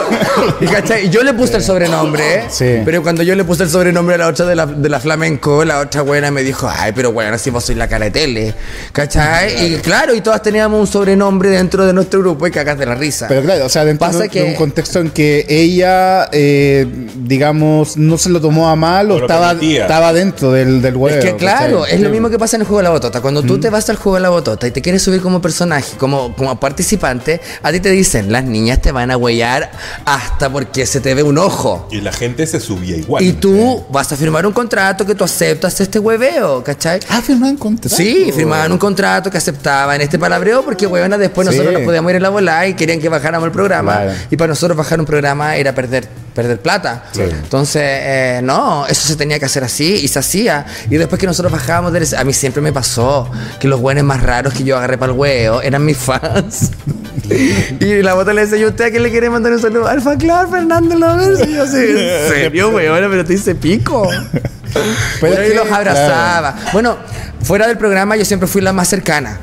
[SPEAKER 2] y, yo le puse el sobrenombre.
[SPEAKER 3] Sí.
[SPEAKER 2] Pero cuando yo le puse el sobrenombre a la otra de la, de la flamenco, la otra buena me dijo, ay, pero bueno, si vos sois la cara de tele. ¿Cachai? Y claro, y todas teníamos un sobrenombre dentro de nuestro grupo y cagás de la risa.
[SPEAKER 3] Pero claro, o sea, dentro
[SPEAKER 2] Pasa
[SPEAKER 3] de,
[SPEAKER 2] que-
[SPEAKER 3] de un contexto en que ella, eh, digamos, no se lo tomó a mal o estaba,
[SPEAKER 1] permitía.
[SPEAKER 3] estaba dentro del, del huevo.
[SPEAKER 2] Es que claro,
[SPEAKER 3] ¿cachai?
[SPEAKER 2] es lo mismo que pasa en el juego de la botota. Cuando tú te vas al juego de la botota y te quieres subir como personaje, como, como participante, a ti te dicen, las niñas te van a huellar hasta porque se te ve un ojo.
[SPEAKER 1] Y la gente se subía igual.
[SPEAKER 2] Y tú vas a firmar un contrato que tú aceptas este hueveo, ¿cachai?
[SPEAKER 3] Ah, firmaban contrato.
[SPEAKER 2] Sí, firmaban un contrato que aceptaban este palabreo porque, huevona, después
[SPEAKER 3] Sí.
[SPEAKER 2] nosotros nos podíamos ir en la bola y querían que bajáramos el programa. Y para nosotros bajar un programa era perder, perder plata. Entonces, eh, no, eso se tenía que hacer así y se hacía. Y después que nosotros bajábamos, del- a mí siempre me pasó que los buenos más raros que yo agarré para el huevo eran mis fans. <laughs> y la bota le decía, ¿y usted a quién le quiere mandar un saludo? Al club, Fernando Lovers. Y yo así, <laughs> ¿en serio, huevona? Pero te hice pico. <laughs> Pero yo los abrazaba. Bueno, fuera del programa yo siempre fui la más cercana.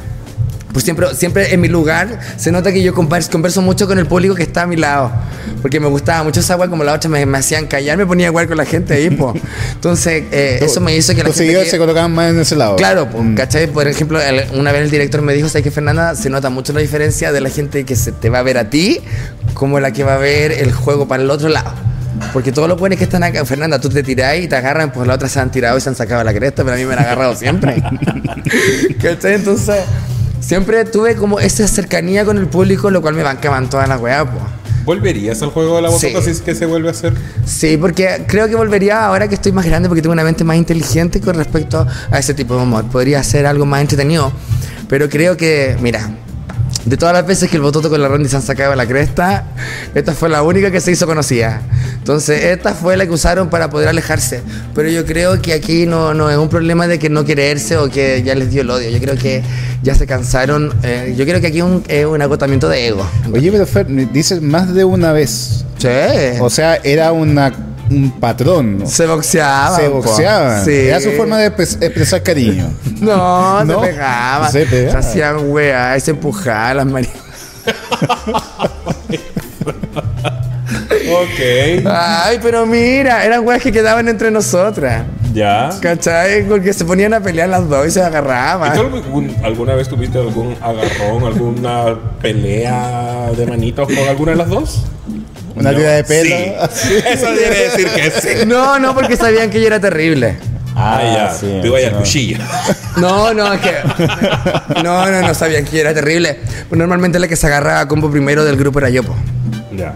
[SPEAKER 2] Pues siempre, siempre en mi lugar se nota que yo converso, converso mucho con el público que está a mi lado. Porque me gustaba mucho esa weá, como la otra me, me hacían callar, me ponía igual con la gente ahí, po. Entonces, eh, eso me hizo que la
[SPEAKER 3] Los
[SPEAKER 2] gente. que-
[SPEAKER 3] se colocaban más en ese lado.
[SPEAKER 2] Claro, pues, ¿cachai? Por ejemplo, el- una vez el director me dijo, ¿sabes qué, Fernanda? Se nota mucho la diferencia de la gente que se te va a ver a ti como la que va a ver el juego para el otro lado. Porque todos los buenos que están acá, Fernanda, tú te tirás y te agarran, pues las otras se han tirado y se han sacado la cresta, pero a mí me han agarrado siempre. <laughs> ¿Cachai? Entonces, siempre tuve como esa cercanía con el público, lo cual me bancaban todas las weas, pues.
[SPEAKER 1] ¿Volverías al juego de la botota
[SPEAKER 2] Sí.
[SPEAKER 1] si es que se vuelve a hacer?
[SPEAKER 2] Sí, porque creo que volvería ahora que estoy más grande porque tengo una mente más inteligente con respecto a ese tipo de humor. Podría ser algo más entretenido. Pero creo que, mira, de todas las veces que el bototo con la Rondy se han sacado la cresta, esta fue la única que se hizo conocida. Entonces, esta fue la que usaron para poder alejarse. Pero yo creo que aquí no, no es un problema de que no quererse o que ya les dio el odio. Yo creo que ya se cansaron. eh, yo creo que aquí es un, es un agotamiento de ego.
[SPEAKER 3] Oye, pero Fer, dices más de una vez.
[SPEAKER 2] Sí.
[SPEAKER 3] O sea, era una, un patrón. ¿no?
[SPEAKER 2] se boxeaban.
[SPEAKER 3] Se boxeaban.
[SPEAKER 2] Sí.
[SPEAKER 3] Era su forma de expres- expresar cariño.
[SPEAKER 2] No, <laughs>
[SPEAKER 3] No,
[SPEAKER 2] se pegaban.
[SPEAKER 3] se pegaban.
[SPEAKER 2] Se hacían weá, se empujaban las marinas. <laughs>
[SPEAKER 1] Ok.
[SPEAKER 2] Ay, pero mira, eran weas que quedaban entre nosotras.
[SPEAKER 1] Ya.
[SPEAKER 2] ¿Cachai? Porque se ponían a pelear las dos y se
[SPEAKER 1] ¿Y
[SPEAKER 2] agarraban.
[SPEAKER 1] algún- alguna vez tuviste algún agarrón, alguna pelea de manitos con alguna de las dos?
[SPEAKER 3] Una tira de pelo.
[SPEAKER 1] Sí. Eso quiere decir que sí.
[SPEAKER 2] No, no, porque sabían que yo era terrible.
[SPEAKER 1] Ah, ya.
[SPEAKER 3] sí,
[SPEAKER 1] Tú ibas al
[SPEAKER 3] no.
[SPEAKER 1] cuchillo.
[SPEAKER 2] No, no, es que. <laughs> No, no, no sabían que yo era terrible. Pues normalmente la que se agarraba a combo primero del grupo era yo, po.
[SPEAKER 1] Ya.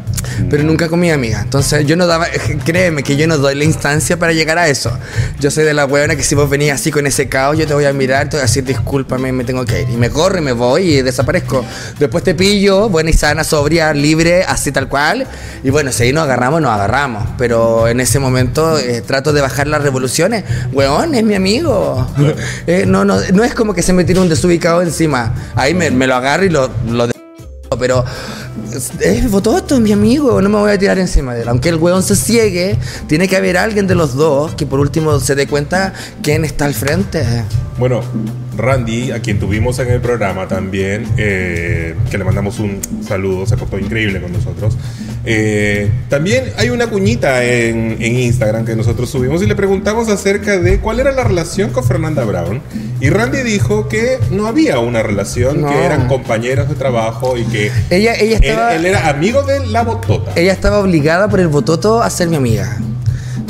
[SPEAKER 2] pero nunca con mi amiga. Entonces yo no daba, <laughs> créeme que yo no doy la instancia para llegar a eso. Yo soy de la huevona que si vos venís así con ese caos, yo te voy a mirar, te voy a decir discúlpame, me tengo que ir. Y me corro y me voy y desaparezco. Después te pillo, buena y sana, sobria, libre, así tal cual. Y bueno, si ahí nos agarramos, nos agarramos. Pero en ese momento eh, trato de bajar las revoluciones. Weón, es mi amigo. <laughs> Eh, no, no, no es como que se me tire un desubicado encima. Ahí me, me lo agarro y lo, lo pero es- es Bototo, mi amigo, no me voy a tirar encima de él. Aunque el weón se ciegue, tiene que haber alguien de los dos que por último se dé cuenta quién está al frente.
[SPEAKER 1] Bueno, Randy, a quien tuvimos en el programa también, eh, que le mandamos un saludo, se portó increíble con nosotros. Eh, también hay una cuñita en, en Instagram que nosotros subimos y le preguntamos acerca de cuál era la relación con Fernanda Brown. Y Randy dijo que no había una relación,
[SPEAKER 2] No.
[SPEAKER 1] que eran compañeros de trabajo y que
[SPEAKER 2] Ella, ella
[SPEAKER 1] él,
[SPEAKER 2] estaba,
[SPEAKER 1] él era amigo de la botota.
[SPEAKER 2] ella estaba obligada por el Bototo a ser mi amiga.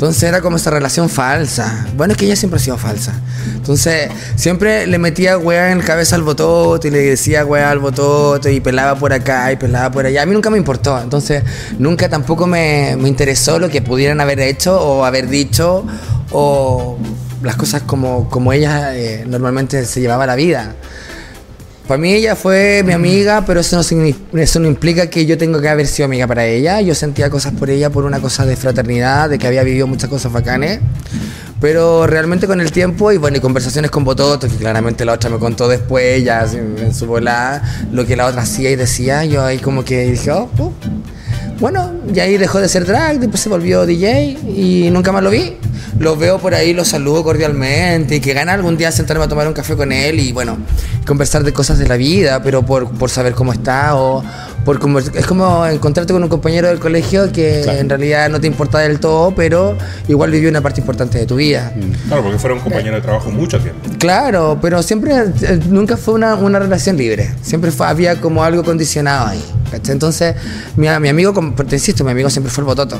[SPEAKER 2] Entonces era como esa relación falsa. Bueno, es que ella siempre ha sido falsa. Entonces siempre le metía weá en la cabeza al bototo y le decía weá al bototo y pelaba por acá y pelaba por allá. A mí nunca me importó. Entonces nunca tampoco me, me interesó lo que pudieran haber hecho o haber dicho o las cosas como, como ella eh, normalmente se llevaba la vida. Para mí ella fue mi amiga, pero eso no, eso no implica que yo tenga que haber sido amiga para ella. Yo sentía cosas por ella por una cosa de fraternidad, de que había vivido muchas cosas bacanes. Pero realmente con el tiempo y bueno, y conversaciones con Bototo, que claramente la otra me contó después, ya en su volada, lo que la otra hacía y decía, yo ahí como que dije, oh, pu. Bueno, y ahí dejó de ser drag, después se volvió DJ y nunca más lo vi. Lo veo por ahí, lo saludo cordialmente y que gana algún día sentarme a tomar un café con él y bueno, conversar de cosas de la vida, pero por, por saber cómo está o por es como encontrarte con un compañero del colegio que en realidad no te importa del todo, pero igual vivió una parte importante de tu vida.
[SPEAKER 1] Claro, porque fueron compañeros de trabajo mucho tiempo.
[SPEAKER 2] Claro, pero siempre, eh, nunca fue una, una relación libre. Siempre fue- había como algo condicionado ahí. ¿cachai? Entonces, mi, mi amigo, te insisto, mi amigo siempre fue el bototo.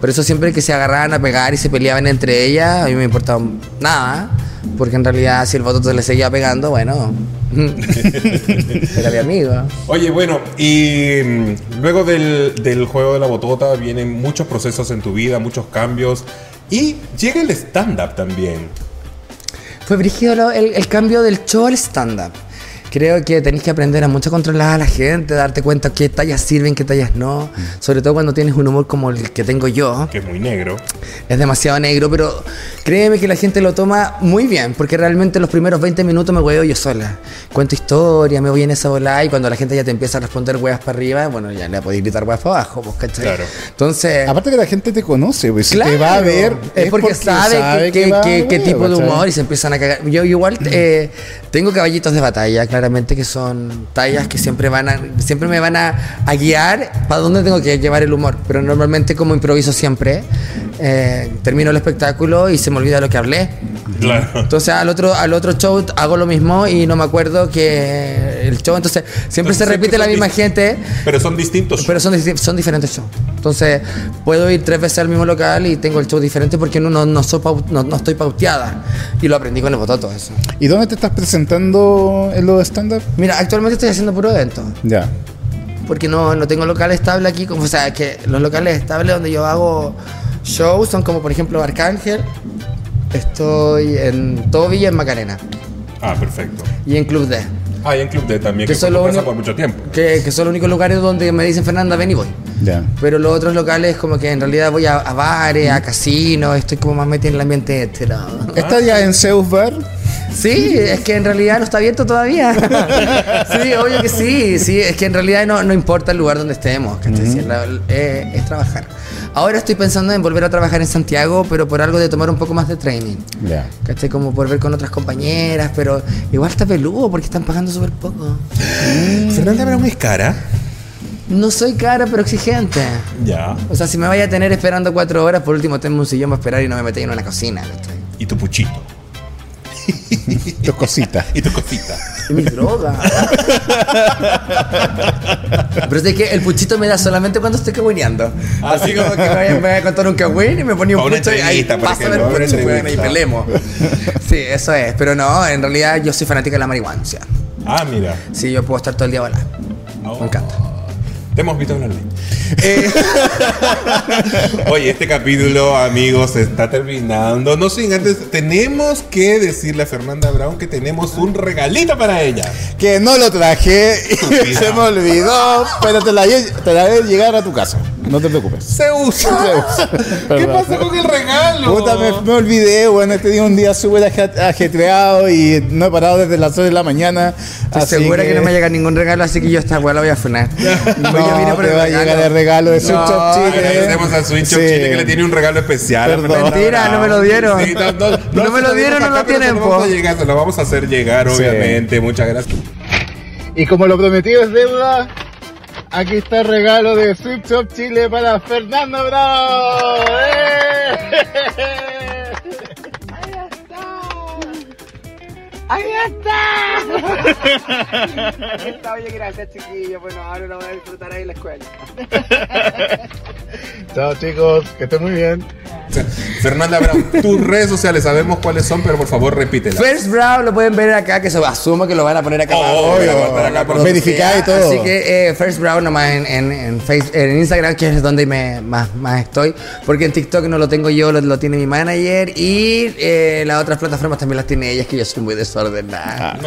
[SPEAKER 2] Por eso siempre que se agarraban a pegar y se peleaban entre ellas, a mí me importaba nada. Porque en realidad si el bototo le seguía pegando, bueno, <laughs> era mi amigo.
[SPEAKER 1] Oye, bueno, y mm, luego del, del juego de la botota vienen muchos procesos en tu vida, muchos cambios. Y llega el stand-up también.
[SPEAKER 2] Fue brígido el cambio del show al stand-up. Creo que tenéis que aprender a mucho controlar a la gente, darte cuenta qué tallas sirven, qué tallas no. Sobre todo cuando tienes un humor como el que tengo yo.
[SPEAKER 1] Que es muy negro.
[SPEAKER 2] Es demasiado negro, pero créeme que la gente lo toma muy bien, porque realmente los primeros 20 minutos me huevo yo sola. Cuento historia, me voy en esa bola y cuando la gente ya te empieza a responder huevas para arriba, bueno, ya le podéis gritar huevas para abajo, pues, ¿cachai?
[SPEAKER 1] Claro.
[SPEAKER 2] Entonces...
[SPEAKER 3] Aparte que la gente te conoce, pues si te
[SPEAKER 2] Claro,
[SPEAKER 3] va a ver
[SPEAKER 2] es porque, sabe, que- que-
[SPEAKER 3] va a
[SPEAKER 2] que- qué tipo de humor y se empiezan a cagar. Yo igual eh, tengo caballitos de batalla, claramente que son tallas que siempre van a, siempre me van a, a guiar para dónde tengo que llevar el humor. Pero normalmente como improviso siempre, eh, termino el espectáculo y se me olvida lo que hablé.
[SPEAKER 1] Claro.
[SPEAKER 2] Entonces al otro, al otro show hago lo mismo y no me acuerdo que el show, entonces siempre
[SPEAKER 1] Entonces,
[SPEAKER 2] se repite
[SPEAKER 1] siempre
[SPEAKER 2] la misma gente.
[SPEAKER 1] Pero son distintos.
[SPEAKER 2] Pero son, son diferentes shows. Entonces, puedo ir tres veces al mismo local y tengo el show diferente porque no, no, no, soy no, no estoy pauteada. Y lo aprendí con el bototo eso.
[SPEAKER 3] ¿Y dónde te estás presentando en lo de stand-up?
[SPEAKER 2] Mira, actualmente estoy haciendo puro evento.
[SPEAKER 3] Ya.
[SPEAKER 2] Porque no, no tengo local estable aquí. Como, o sea, que los locales estables donde yo hago shows son como, por ejemplo, Arcángel. Estoy en Toby y en Macarena.
[SPEAKER 1] Ah, perfecto.
[SPEAKER 2] Y en Club D.
[SPEAKER 1] Ah, y en Club D también,
[SPEAKER 2] Que
[SPEAKER 1] que,
[SPEAKER 2] son
[SPEAKER 1] por mucho tiempo.
[SPEAKER 2] Que, que son los únicos lugares donde me dicen Fernanda, ven y voy.
[SPEAKER 3] Ya.
[SPEAKER 2] Pero los otros locales, como que en realidad voy a, a bares, a casinos, estoy como más metida en el ambiente hetero.
[SPEAKER 3] ¿Estás ya en Zeus Bar?
[SPEAKER 2] Sí, es que en realidad no está abierto todavía. <laughs> sí, obvio que sí. Sí, es que en realidad no, no importa el lugar donde estemos, ¿cachai? La- eh, es trabajar. Ahora estoy pensando en volver a trabajar en Santiago, pero por algo de tomar un poco más de training.
[SPEAKER 3] Ya.
[SPEAKER 2] ¿Cachai? Como por ver con otras compañeras, pero igual está peludo porque están pagando súper poco.
[SPEAKER 1] Fernanda Brown es cara.
[SPEAKER 2] No soy cara, pero exigente.
[SPEAKER 1] Ya.
[SPEAKER 2] O sea, si me vaya a tener esperando cuatro horas, por último tengo un sillón para esperar y no me metí en una cocina. ¿cachai?
[SPEAKER 1] Y tu puchito. <laughs>
[SPEAKER 3] Tus cositas.
[SPEAKER 1] Y tu cosita.
[SPEAKER 2] Es mi droga. Pero es de que el puchito me da solamente cuando estoy cagüineando. Así como que me voy, a- contar un cagüín y me ponía un pucho y ahí pasa el pucho, y pelemos. Sí, eso es. Pero no, en realidad yo soy fanática de la marihuana.
[SPEAKER 1] Ah, mira.
[SPEAKER 2] Sí, yo puedo estar todo el día volando.
[SPEAKER 1] Oh.
[SPEAKER 2] Me encanta.
[SPEAKER 1] Te hemos visto hablar bien. Eh, <laughs> Oye, este capítulo, amigos, se está terminando. No sin antes, tenemos que decirle a Fernanda Brown que tenemos un regalito para ella.
[SPEAKER 3] Que no lo traje <laughs> se me olvidó, pero te la, te la haré llegar a tu casa. No te preocupes.
[SPEAKER 1] Se usa. <laughs> ¿Qué pasó con el regalo?
[SPEAKER 3] Puta, me, me olvidé, bueno, este día un día súper aje- ajetreado y no he parado desde las 6 de la mañana.
[SPEAKER 2] Estoy segura que... no me llega ningún regalo, así que yo esta weá la voy a funar.
[SPEAKER 3] No,
[SPEAKER 2] Yo vine por
[SPEAKER 3] te
[SPEAKER 2] el
[SPEAKER 3] va a
[SPEAKER 2] regalo.
[SPEAKER 3] llegar el regalo de Switch
[SPEAKER 2] No,
[SPEAKER 3] Shop Chile.
[SPEAKER 1] Agradecemos a Switch Shop
[SPEAKER 3] Sí.
[SPEAKER 1] Chile que le tiene un regalo especial. a
[SPEAKER 3] Perdón.
[SPEAKER 1] Fernanda
[SPEAKER 2] Mentira, no me lo dieron.
[SPEAKER 1] Sí, no, no,
[SPEAKER 2] No
[SPEAKER 1] se
[SPEAKER 2] me lo dieron, no lo
[SPEAKER 1] pero
[SPEAKER 2] tienen,
[SPEAKER 1] se lo vamos
[SPEAKER 2] po.
[SPEAKER 1] a llegar, se lo vamos a hacer llegar,
[SPEAKER 3] Sí.
[SPEAKER 1] obviamente. Muchas gracias.
[SPEAKER 3] Y como lo prometido es deuda, aquí está el regalo de Switch Shop Chile para Fernando Bravo.
[SPEAKER 2] ¡Ahí está! <laughs> está, oye, gracias, chiquillo. Bueno, ahora lo voy a disfrutar ahí en la escuela. <laughs>
[SPEAKER 3] Chao chicos, que estén muy bien.
[SPEAKER 1] Fernanda Brown, tus redes sociales sabemos cuáles son, pero por favor repítelas.
[SPEAKER 2] First Brown lo pueden ver acá, que se asumo que lo van a poner acá
[SPEAKER 1] Oh,
[SPEAKER 2] abajo.
[SPEAKER 3] y todo.
[SPEAKER 2] Así que eh, First Brown nomás en, en, en, Face- en Instagram, que es donde me, más, más estoy. Porque en TikTok no lo tengo yo, lo, lo tiene mi manager. Y eh, las otras plataformas también las tiene ella, es que yo soy muy desordenada.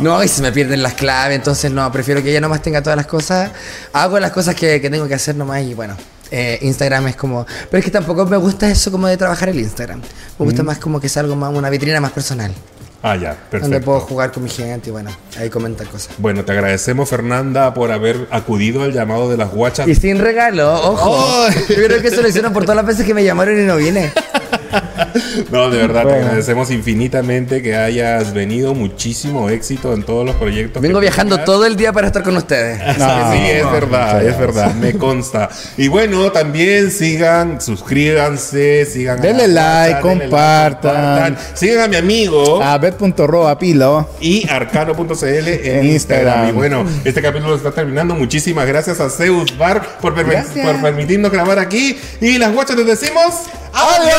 [SPEAKER 1] No.
[SPEAKER 2] No, y se me pierden las claves, entonces no, prefiero que ella nomás tenga todas las cosas. Hago las cosas que, que tengo que hacer nomás y bueno. eh, Instagram es como. Pero es que tampoco me gusta eso como de trabajar el Instagram. Me gusta más como que es algo más, una vitrina más personal.
[SPEAKER 1] Ah, ya,
[SPEAKER 2] Donde puedo
[SPEAKER 1] perfecto.
[SPEAKER 2] jugar con mi gente y bueno, ahí comentar cosas.
[SPEAKER 1] Bueno, te agradecemos, Fernanda, por haber acudido al llamado de las guachas.
[SPEAKER 2] Y sin regalo, ojo. Yo creo que eso lo hicieron por todas las veces que me llamaron y no vine.
[SPEAKER 1] No, de verdad, te agradecemos infinitamente que hayas venido. Muchísimo éxito en todos los proyectos.
[SPEAKER 2] Vengo viajando
[SPEAKER 1] tengas.
[SPEAKER 2] todo el día para estar con ustedes. <laughs>
[SPEAKER 3] No,
[SPEAKER 1] sí, es verdad, es verdad, me consta. Y bueno, también sigan, suscríbanse, sigan.
[SPEAKER 3] Denle like,
[SPEAKER 1] denle
[SPEAKER 3] compartan.
[SPEAKER 1] Sigan a mi amigo.
[SPEAKER 3] A bet.roa pilo.
[SPEAKER 1] y arcano.cl en,
[SPEAKER 3] En
[SPEAKER 1] Instagram.
[SPEAKER 3] Instagram.
[SPEAKER 1] Y bueno, este capítulo está terminando. Muchísimas gracias a Zeus Bar por, permi- por permitirnos grabar aquí. Y las guachas les decimos ¡Adiós!